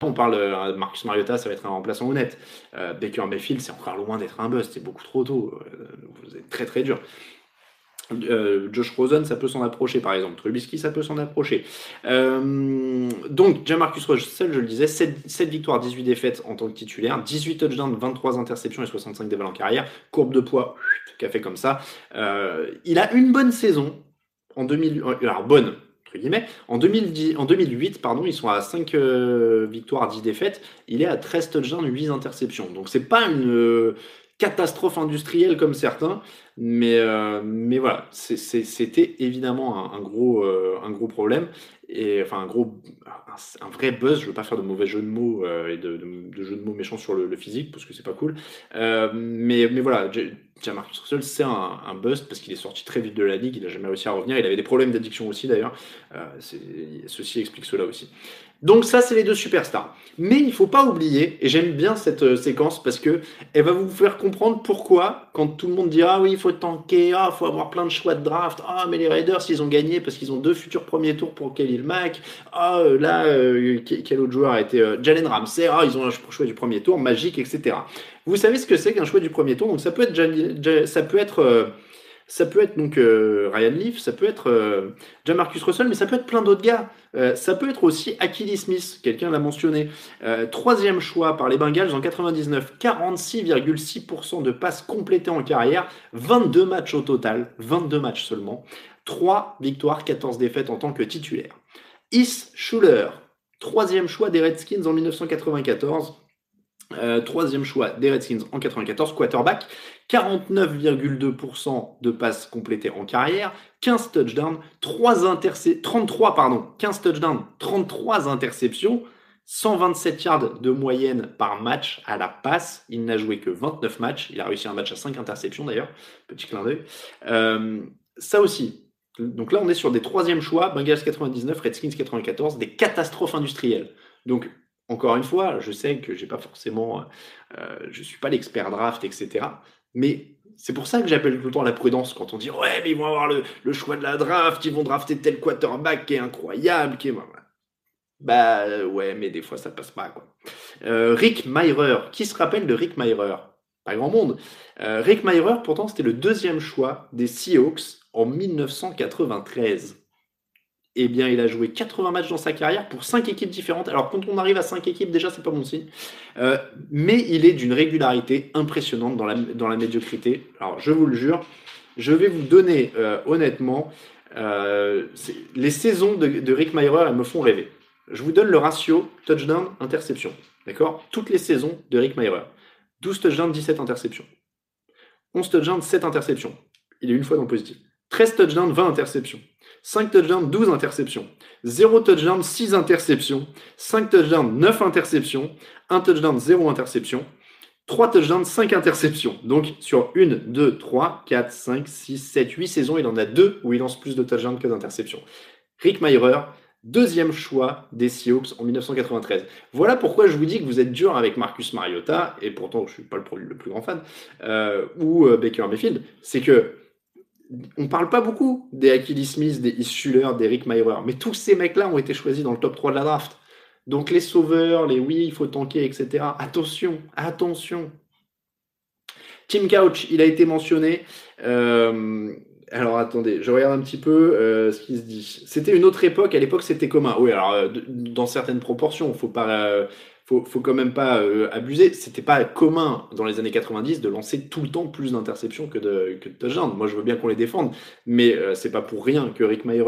On parle euh, Marcus Mariota, ça va être un remplaçant honnête. Euh, Baker Mayfield, c'est encore loin d'être un bust, c'est beaucoup trop tôt. Euh, vous êtes très très dur. Josh Rosen, ça peut s'en approcher par exemple. Trubisky, ça peut s'en approcher. donc, Jamarcus Russell, je le disais, 7, victoires, 18 défaites en tant que titulaire, 18 touchdowns, 23 interceptions et 65 dévals en carrière. Courbe de poids, café comme ça. il a une bonne saison en 2000. Alors, bonne, en, 2010, en 2008, pardon, ils sont à 5 euh, victoires, 10 défaites. Il est à 13 touchdowns, 8 interceptions. Donc c'est pas une euh, catastrophe industrielle comme certains, mais, euh, mais voilà, c'était évidemment un, gros, un gros problème et enfin un gros un, vrai buzz je veux pas faire de mauvais jeux de mots et de, de, jeux de mots méchants sur le, physique parce que c'est pas cool mais mais voilà Jamarcus Russell, c'est un, bust parce qu'il est sorti très vite de la ligue, il n'a jamais réussi à revenir. Il avait des problèmes d'addiction aussi d'ailleurs. Euh, ceci explique cela aussi. Donc ça, c'est les deux superstars. Mais il faut pas oublier, et j'aime bien cette euh, séquence parce que elle va vous faire comprendre pourquoi, quand tout le monde dit ah oui, il faut tanker, ah faut avoir plein de choix de draft, ah mais les Raiders ils ont gagné parce qu'ils ont deux futurs premiers tours pour Khalil Mack, ah euh, là quel autre joueur a été Jalen Ramsey, ah ils ont un choix du premier tour magique, etc. Vous savez ce que c'est qu'un choix du premier tour? Donc ça peut être, ça peut être, euh, ça peut être donc euh, Ryan Leaf, ça peut être euh, Jamarcus Russell, mais ça peut être plein d'autres gars. ça peut être aussi Achilles Smith, quelqu'un l'a mentionné. troisième choix par les Bengals en 99, 46,6% de passes complétées en carrière, 22 matchs au total, 22 matchs seulement, 3 victoires, 14 défaites en tant que titulaire. Is Schuller, troisième choix des Redskins en 1994. Euh, troisième choix des Redskins en 94, quarterback, 49,2% de passes complétées en carrière, 15 touchdowns, 3 33 pardon, 15 touchdowns, 33 interceptions. 127 yards de moyenne par match à la passe. Il n'a joué que 29 matchs. Il a réussi un match à 5 interceptions d'ailleurs. Petit clin d'œil. Euh, ça aussi. Donc là, on est sur des troisièmes choix. Bengals 99, Redskins 94, des catastrophes industrielles. Donc, encore une fois, je sais que j'ai pas forcément, euh, je suis pas l'expert draft, etc. Mais c'est pour ça que j'appelle tout le temps la prudence quand on dit ouais, mais ils vont avoir le, le, choix de la draft, ils vont drafter tel quarterback qui est incroyable, qui est bah ouais, mais des fois ça passe pas quoi. Euh, Rick Myrer, qui se rappelle de Rick Myrer Pas grand monde. Euh, Rick Myrer, pourtant, c'était le deuxième choix des Seahawks en 1993. Eh bien, il a joué 80 matchs dans sa carrière pour 5 équipes différentes. Alors, quand on arrive à 5 équipes, déjà, c'est pas bon signe. Euh, mais il est d'une régularité impressionnante dans la, médiocrité. Alors, je vous le jure, je vais vous donner, honnêtement, les saisons de, Rick Myrer, elles me font rêver. Je vous donne le ratio touchdown-interception. D'accord? Toutes les saisons de Rick Meyer. 12 touchdowns, 17 interceptions. 11 touchdowns, 7 interceptions. Il est une fois dans le positif. 13 touchdowns, 20 interceptions. 5 touchdowns, 12 interceptions. 0 touchdown, 6 interceptions. 5 touchdowns, 9 interceptions. 1 touchdown, 0 interception. 3 touchdowns, 5 interceptions. Donc sur 1, 2, 3, 4, 5, 6, 7, 8 saisons, il en a 2 où il lance plus de touchdowns que d'interceptions. Rick Meyer, deuxième choix des Seahawks en 1993. Voilà pourquoi je vous dis que vous êtes dur avec Marcus Mariota, et pourtant je ne suis pas le, plus grand fan, euh, ou euh, Baker Mayfield, c'est que on parle pas beaucoup des Achilles Smith, des Is Schuller, des Rick Meyer, mais tous ces mecs-là ont été choisis dans le top 3 de la draft. Donc les sauveurs, les oui, il faut tanker, etc. Attention, attention. Tim Couch, il a été mentionné. Euh, alors attendez, je regarde un petit peu euh, ce qui se dit. C'était une autre époque, à l'époque c'était commun. Oui, alors euh, dans certaines proportions, faut pas, faut, faut quand même pas euh, abuser. C'était pas commun dans les années 90 de lancer tout le temps plus d'interceptions que de, que touchdowns. Moi, je veux bien qu'on les défende, mais euh, c'est pas pour rien que Rick Meyer,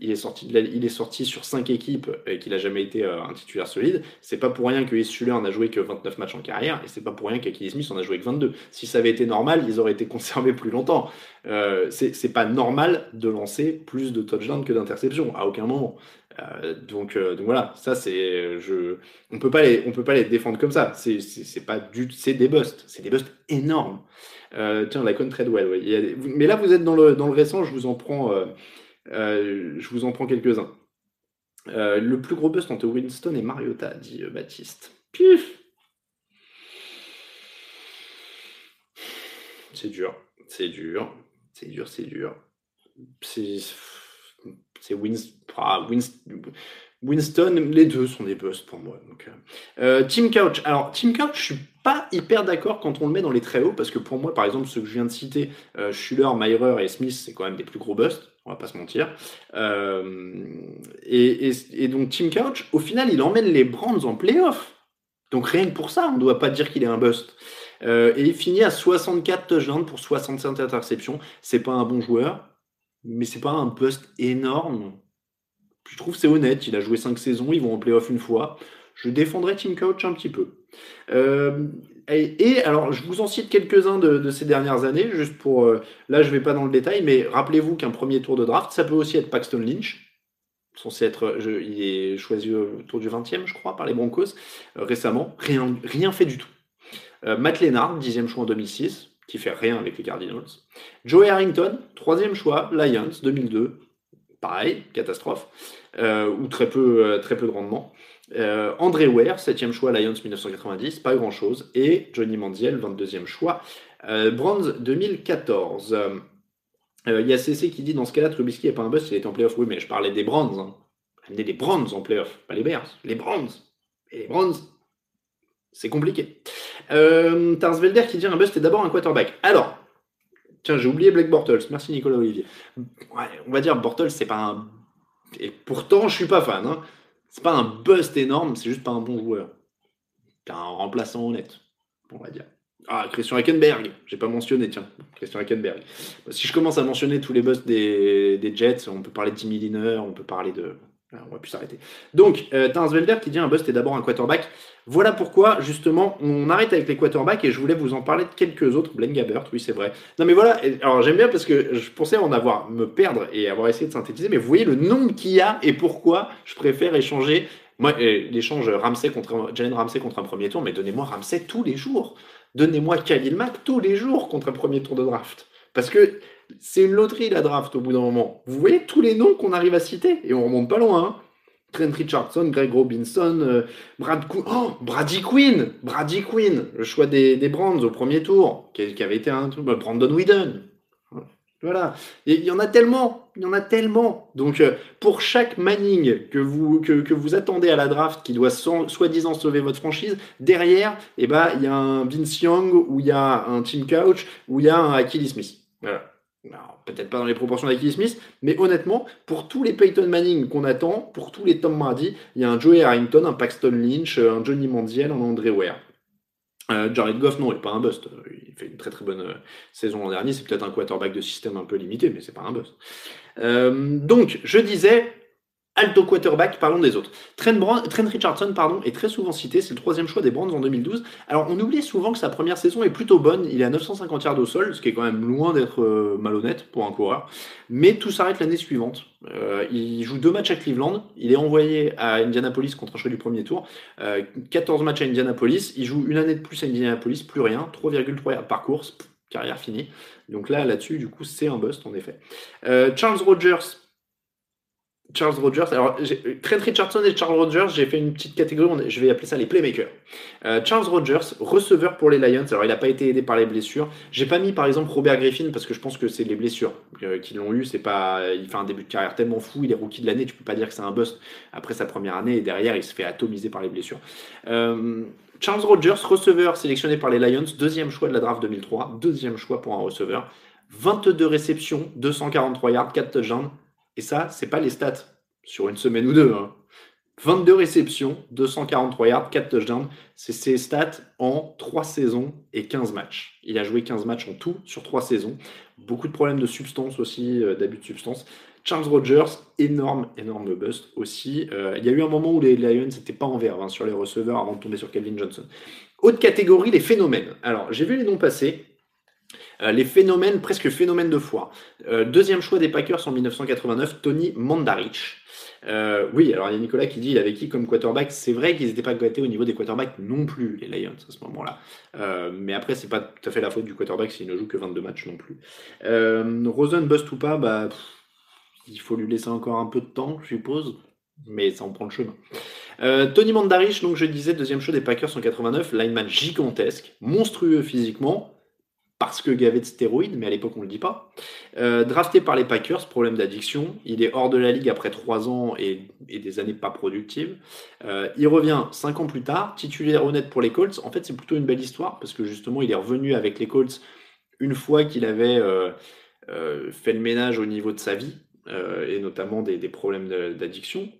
il est sorti, sur cinq équipes et qu'il a jamais été euh, un titulaire solide. C'est pas pour rien que Schuller n'a joué que 29 matchs en carrière et c'est pas pour rien qu'Akili Smith en a joué que 22. Si ça avait été normal, ils auraient été conservés plus longtemps. Euh, c'est pas normal de lancer plus de touchdowns que d'interceptions à aucun moment. Euh, donc, euh, donc, voilà, ça c'est, on peut pas les, on peut pas les défendre comme ça. C'est, pas du, c'est des busts, c'est des busts énormes. Euh, tiens, la con Treadwell, ouais. Mais là vous êtes dans le, dans le récent, je vous en prends, je vous en prends quelques-uns. le plus gros bust entre Winston et Mariota, dit Baptiste. Pif. C'est dur, c'est dur, c'est dur, c'est dur. C'est c'est Winston, les deux sont des busts pour moi. Donc, euh, euh, Team Couch. Alors, Team Couch, je suis pas hyper d'accord quand on le met dans les très hauts, parce que pour moi, par exemple, ceux que je viens de citer, euh, Schuller, Myrer et Smith, c'est quand même des plus gros busts, on va pas se mentir. et, donc, Team Couch, au final, il emmène les Brands en playoff. Donc, rien que pour ça, on ne doit pas dire qu'il est un bust. et il finit à 64 touchdowns pour 65 interceptions. C'est pas un bon joueur mais c'est pas un poste énorme. Je trouve c'est honnête. Il a joué 5 saisons, ils vont en playoff une fois. Je défendrai Team Coach un petit peu. Euh, et, alors, je vous en cite quelques-uns de, ces dernières années, juste pour. Euh, là, je vais pas dans le détail, mais rappelez-vous qu'un premier tour de draft, ça peut aussi être Paxton Lynch. Censé être, il est choisi autour du 20e, je crois, par les Broncos euh, récemment. Rien, rien fait du tout. Matt Lennard, 10e choix en 2006 qui fait rien avec les Cardinals. Joey Harrington, troisième choix, Lions, 2002. Pareil, catastrophe, euh, ou très peu, euh, très peu de rendement. Euh, André Ware, septième choix, Lions 1990, pas grand-chose. Et Johnny Manziel, 22e choix, Bronze 2014. Il y a CC qui dit dans ce cas-là, Trubisky n'est pas un boss, il est en playoff. Oui, mais je parlais des Browns. Hein. Amener des Browns en playoff, pas les Bears, les Browns. Et les Browns, c'est compliqué. Euh, qui dit un bust est d'abord un quarterback. Alors, tiens, j'ai oublié Blake Bortles. Merci Nicolas Olivier. Ouais, on va dire Bortles, c'est pas un. Et pourtant, je suis pas fan. Hein. C'est pas un bust énorme, c'est juste pas un bon joueur. C'est un remplaçant honnête, on va dire. Ah, Christian Hackenberg, j'ai pas mentionné, tiens, Christian Hackenberg. Si je commence à mentionner tous les busts des, des Jets, on peut parler de Timmy Liner, on peut parler de. Ah, on va plus s'arrêter. Donc, euh, Tarsvelder qui dit un bust est d'abord un quarterback. Voilà pourquoi, justement, on arrête avec les quarterbacks et je voulais vous en parler de quelques autres. Blaine Gabbert, oui, c'est vrai. Non, mais voilà, alors j'aime bien parce que je pensais en avoir, me perdre et avoir essayé de synthétiser, mais vous voyez le nombre qu'il y a et pourquoi je préfère échanger Moi, l'échange Ramsey contre Jalen Ramsey contre un premier tour, mais donnez-moi Ramsey tous les jours. Donnez-moi Khalil Mack tous les jours contre un premier tour de draft. Parce que c'est une loterie la draft au bout d'un moment. Vous voyez tous les noms qu'on arrive à citer et on remonte pas loin. Hein. Trent Richardson, Greg Robinson, euh, Brad oh, Brady Quinn, Brady Quinn, le choix des, des Brands au premier tour, qui, avait été un truc, Brandon Whedon. Voilà, il y en a tellement, il y en a tellement. Donc euh, pour chaque Manning que vous que, vous attendez à la draft qui doit soi-disant sauver votre franchise, derrière, eh ben il y a un Vince Young ou il y a un Team Couch ou il y a un Achilles Smith. Voilà peut-être pas dans les proportions d'Aki Smith, mais honnêtement, pour tous les Peyton Manning qu'on attend, pour tous les Tom Brady, il y a un Joey Harrington, un Paxton Lynch, un Johnny Mandiel, un André Ware. Euh, Jared Goff, non, il n'est pas un bust. Il fait une très très bonne euh, saison l'an dernier. C'est peut-être un quarterback de système un peu limité, mais c'est pas un bust. Euh, donc, je disais, Alto quarterback, parlons des autres. Trent, Richardson pardon, est très souvent cité, c'est le troisième choix des Brands en 2012. Alors on oublie souvent que sa première saison est plutôt bonne, il est à 950 yards au sol, ce qui est quand même loin d'être euh, malhonnête pour un coureur. Mais tout s'arrête l'année suivante. Euh, il joue deux matchs à Cleveland, il est envoyé à Indianapolis contre un choix du premier tour, 14 euh, matchs à Indianapolis, il joue une année de plus à Indianapolis, plus rien, 3,3 yards par course, carrière finie. Donc là, là-dessus, du coup, c'est un bust en effet. Charles Rogers, Charles Rogers. Alors, Trent Richardson et Charles Rogers, j'ai fait une petite catégorie, je vais appeler ça les playmakers. Euh, Charles Rogers, receveur pour les Lions. Alors, il n'a pas été aidé par les blessures. J'ai pas mis, par exemple, Robert Griffin parce que je pense que c'est les blessures euh, qui l'ont eu. C'est pas, il fait un début de carrière tellement fou, il est rookie de l'année. Tu peux pas dire que c'est un bust après sa première année et derrière, il se fait atomiser par les blessures. Euh, Charles Rogers, receveur sélectionné par les Lions, deuxième choix de la draft 2003, deuxième choix pour un receveur. 22 réceptions, 243 yards, 4 touchdowns, et ça, c'est pas les stats sur une semaine ou deux. 22 hein. réceptions, 243 yards, 4 touchdowns. C'est ses stats en 3 saisons et 15 matchs. Il a joué 15 matchs en tout sur 3 saisons. Beaucoup de problèmes de substance aussi, euh, d'abus de substance. Charles Rogers, énorme, énorme bust aussi. Euh, il y a eu un moment où les Lions n'étaient pas en vert hein, sur les receveurs avant de tomber sur Calvin Johnson. Autre catégorie, les phénomènes. Alors, j'ai vu les noms passer. Euh, les phénomènes, presque phénomènes de foi. Euh, deuxième choix des Packers en 1989, Tony Mandarich. Euh, oui, alors il y a Nicolas qui dit il avait qui comme quarterback? C'est vrai qu'ils n'étaient pas gâtés au niveau des quarterbacks non plus, les Lions, à ce moment-là. mais après, c'est pas tout à fait la faute du quarterback s'il ne joue que 22 matchs non plus. Rosen, bust ou pas, bah, il faut lui laisser encore un peu de temps, je suppose. Mais ça en prend le chemin. Tony Mandarich, donc je disais, deuxième choix des Packers en 89, lineman gigantesque, monstrueux physiquement, parce que gavé de stéroïdes, mais à l'époque on ne le dit pas. Euh, drafté par les Packers, problème d'addiction. Il est hors de la ligue après 3 ans et, des années pas productives. Euh, il revient 5 ans plus tard, titulaire honnête pour les Colts. En fait, c'est plutôt une belle histoire parce que justement, il est revenu avec les Colts une fois qu'il avait euh, fait le ménage au niveau de sa vie et notamment des problèmes d'addiction.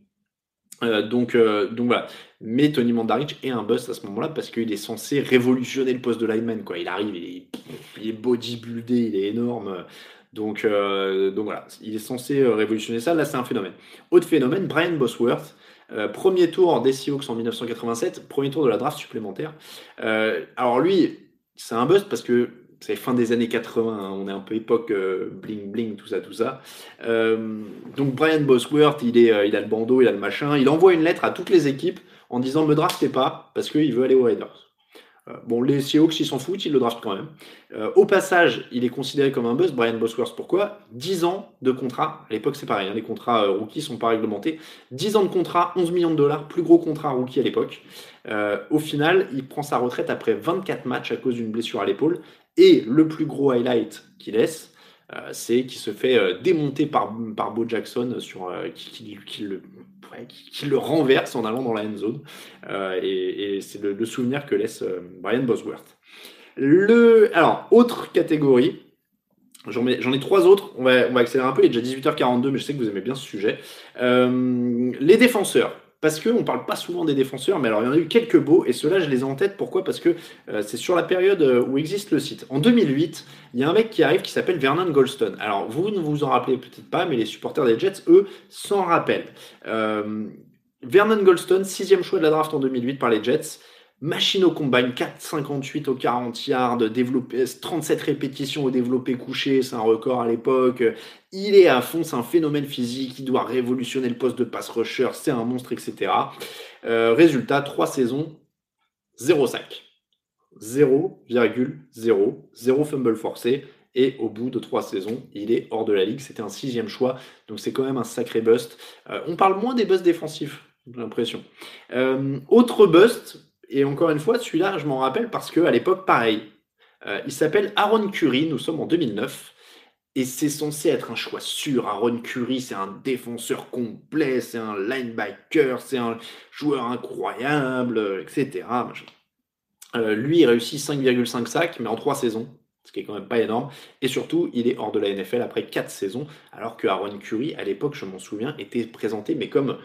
Euh, donc, euh, donc voilà. Mais Tony Mandarich est un bust à ce moment-là parce qu'il est censé révolutionner le poste de lineman. Quoi. Il arrive, il est, bodybuildé, il est énorme. Donc, euh, donc voilà, il est censé révolutionner ça. Là, c'est un phénomène. Autre phénomène, Brian Bosworth. premier tour des Seahawks en 1987, premier tour de la draft supplémentaire. alors lui, c'est un bust parce que c'est fin des années 80, hein. on est un peu époque euh, bling bling, tout ça, tout ça. Euh, donc Brian Bosworth, euh, il a le bandeau, il a le machin, il envoie une lettre à toutes les équipes en disant me draftez pas parce qu'il veut aller aux Raiders. bon, les Seahawks, ils s'en foutent, ils le draftent quand même. au passage, il est considéré comme un buzz, Brian Bosworth, pourquoi? 10 ans de contrat, à l'époque c'est pareil, hein, les contrats rookies sont pas réglementés. 10 ans de contrat, 11 millions de dollars, plus gros contrat rookie à l'époque. au final, il prend sa retraite après 24 matchs à cause d'une blessure à l'épaule et le plus gros highlight qu'il laisse, euh, c'est qu'il se fait euh, démonter par, par Bo Jackson, sur, euh, qui, le, le, renverse en allant dans la end zone. et, c'est le, souvenir que laisse Brian Bosworth. Le, alors, autre catégorie. J'en ai, ai, trois autres. On va, on va accélérer un peu. Il est déjà 18h42, mais je sais que vous aimez bien ce sujet. les défenseurs parce qu'on ne parle pas souvent des défenseurs, mais alors il y en a eu quelques beaux, et ceux-là je les ai en tête. Pourquoi? Parce que euh, c'est sur la période euh, où existe le site. En 2008, il y a un mec qui arrive qui s'appelle Vernon Goldstone. Alors vous ne vous en rappelez peut-être pas, mais les supporters des Jets, eux, s'en rappellent. Euh, Vernon Goldstone, sixième choix de la draft en 2008 par les Jets. Machine au combine, 4,58 au 40 yards, développé, 37 répétitions au développé couché, c'est un record à l'époque. Il est à fond, c'est un phénomène physique, il doit révolutionner le poste de pass rusher, c'est un monstre, etc. Euh, résultat, 3 saisons, 0 sac. 0,0, 0 fumble forcé. Et au bout de trois saisons, il est hors de la ligue. C'était un sixième choix. Donc c'est quand même un sacré bust. Euh, on parle moins des busts défensifs, j'ai l'impression. Euh, autre bust, et encore une fois, celui-là, je m'en rappelle parce qu'à l'époque, pareil. Euh, il s'appelle Aaron Curry. Nous sommes en 2009. Et c'est censé être un choix sûr. Aaron Curry, c'est un défenseur complet, c'est un linebacker, c'est un joueur incroyable, etc. lui, il réussit 5,5 sacs, mais en trois saisons ce qui est quand même pas énorme. Et surtout, il est hors de la NFL après 4 saisons, alors que Aaron Curry, à l'époque, je m'en souviens, était présenté mais comme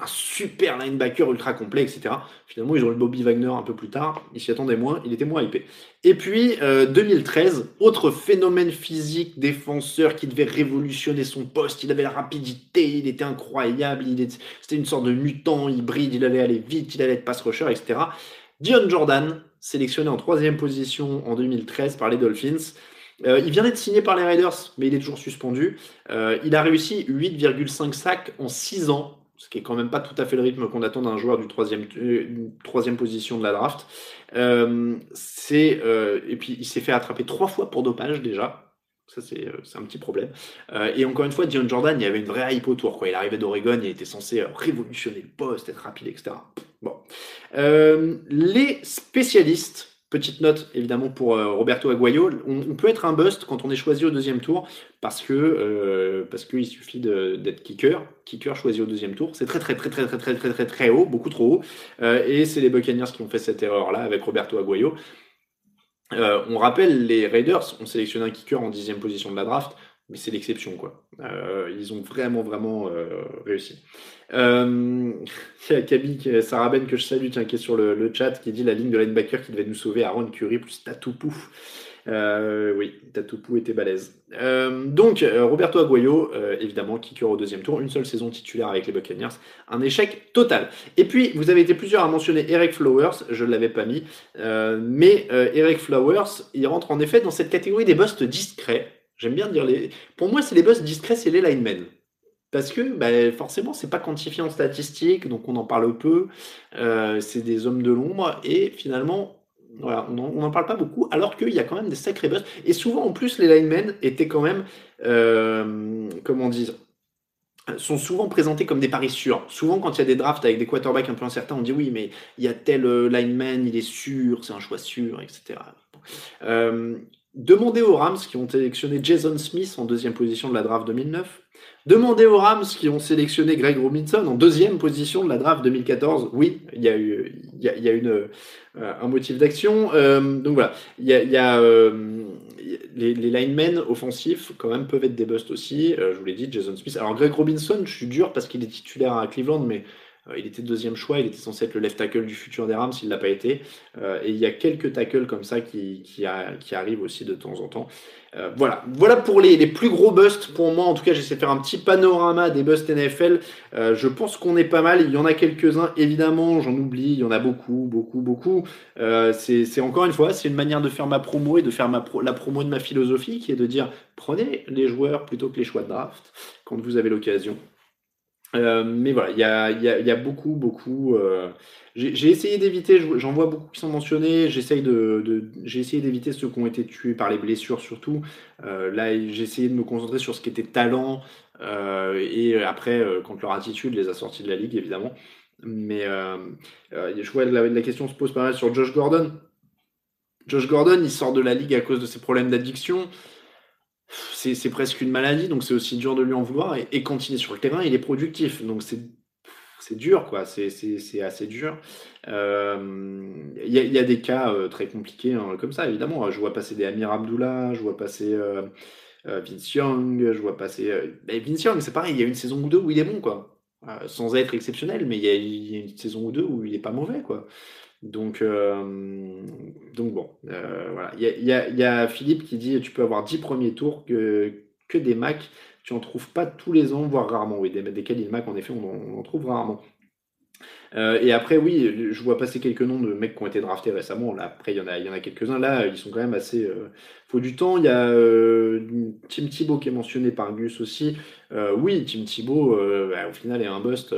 un super linebacker ultra complet, etc. Finalement, ils ont eu Bobby Wagner un peu plus tard. Ils s'y attendaient moins. Il était moins hypé. Et puis, 2013, euh, autre phénomène physique, défenseur qui devait révolutionner son poste. Il avait la rapidité, il était incroyable. Il C'était une sorte de mutant hybride. Il allait aller vite, il allait être pass rusher, etc. Dion Jordan, sélectionné en troisième position en 2013 par les Dolphins. Euh, il vient d'être signé par les Raiders, mais il est toujours suspendu. Euh, il a réussi 8,5 sacs en 6 ans, ce qui est quand même pas tout à fait le rythme qu'on attend d'un joueur du troisième, euh, position de la draft. c'est, et puis il s'est fait attraper trois fois pour dopage déjà. Ça, c'est un petit problème. et encore une fois, Dion Jordan, il y avait une vraie hype autour. Quoi. Il arrivait d'Oregon, il était censé révolutionner le poste, être rapide, etc. Bon. Euh, les spécialistes, petite note évidemment pour euh, Roberto Aguayo, on, peut être un bust quand on est choisi au deuxième tour parce que euh, parce qu'il suffit d'être kicker, kicker choisi au deuxième tour, c'est très très très très très très très très très haut, beaucoup trop haut, et c'est les Buccaneers qui ont fait cette erreur là avec Roberto Aguayo. on rappelle, les Raiders ont sélectionné un kicker en dixième position de la draft mais c'est l'exception, quoi. Euh, ils ont vraiment, vraiment euh, réussi. Euh, il y a Kaby, Sarah Ben, que je salue, tiens, qui est sur le, chat, qui dit la ligne de linebacker qui devait nous sauver, Aaron Curry plus Tatoupou. oui, Tatoupou était balèze. donc, Roberto Aguayo, évidemment, kicker au deuxième tour, une seule saison titulaire avec les Buccaneers, un échec total. Et puis, vous avez été plusieurs à mentionner Eric Flowers, je ne l'avais pas mis, mais Eric Flowers, il rentre en effet dans cette catégorie des busts discrets. J'aime bien dire les. Pour moi, c'est les boss discrets, c'est les linemen. Parce que bah, forcément, c'est pas quantifié en statistiques, donc on en parle peu. Euh, c'est des hommes de l'ombre, et finalement, voilà, on n'en parle pas beaucoup, alors qu'il y a quand même des sacrés boss. Et souvent, en plus, les linemen étaient quand même, euh, comment dire, sont souvent présentés comme des paris sûrs. Souvent, quand il y a des drafts avec des quarterbacks un peu incertains, on dit oui, mais il y a tel euh, lineman, il est sûr, c'est un choix sûr, etc. Euh, Demandez aux Rams qui ont sélectionné Jason Smith en deuxième position de la draft 2009. Demandez aux Rams qui ont sélectionné Greg Robinson en deuxième position de la draft 2014. Oui, il y a eu, une, euh, un motif d'action. Euh, donc voilà, il y a, euh, les, linemen offensifs quand même peuvent être des busts aussi. je vous l'ai dit, Jason Smith. Alors Greg Robinson, je suis dur parce qu'il est titulaire à Cleveland, mais il était deuxième choix, il était censé être le left tackle du futur des Rams, il ne l'a pas été. Euh, et il y a quelques tackles comme ça qui, qui, arrivent aussi de temps en temps. Euh, voilà, voilà pour les, les, plus gros busts pour moi. En tout cas, j'essaie de faire un petit panorama des busts NFL. je pense qu'on est pas mal. Il y en a quelques-uns, évidemment, j'en oublie. Il y en a beaucoup, beaucoup, beaucoup. c'est encore une fois, c'est une manière de faire ma promo et de faire la promo de ma philosophie qui est de dire prenez les joueurs plutôt que les choix de draft quand vous avez l'occasion. Euh, mais voilà, il y a, beaucoup, beaucoup. Euh, j'ai essayé d'éviter, j'en vois beaucoup qui sont mentionnés. J'essaye de, j'ai essayé d'éviter ceux qui ont été tués par les blessures surtout. Euh, là, j'ai essayé de me concentrer sur ce qui était talent et après, quand leur attitude les a sortis de la ligue évidemment. Mais je vois la, la question se pose pas mal sur Josh Gordon. Josh Gordon, il sort de la ligue à cause de ses problèmes d'addiction c'est presque une maladie, donc c'est aussi dur de lui en vouloir. Et, quand il est sur le terrain, il est productif. Donc c'est dur, quoi. C'est assez dur. Euh, il y, a des cas euh, très compliqués hein, comme ça, évidemment. Je vois passer des Amir Abdullah, je vois passer euh, Vince Young, je vois passer. Vince Young, c'est pareil, il y a une saison ou deux où il est bon, quoi. sans être exceptionnel, mais il y, a, une saison ou deux où il est pas mauvais, quoi. Donc, euh, donc bon, euh, voilà. Il y a, Philippe qui dit tu peux avoir 10 premiers tours que, que des Mac, tu en trouves pas tous les ans, voire rarement. Oui, des, des Khalil Mac, en effet, on en, trouve rarement. Euh, et après, oui, je vois passer quelques noms de mecs qui ont été draftés récemment. Après, il y en a, il y en a quelques-uns. Là, ils sont quand même assez. Euh, faut du temps. Il y a Tim Thibault qui est mentionné par Gus aussi. oui, Tim Thibault, bah, au final, est un bust.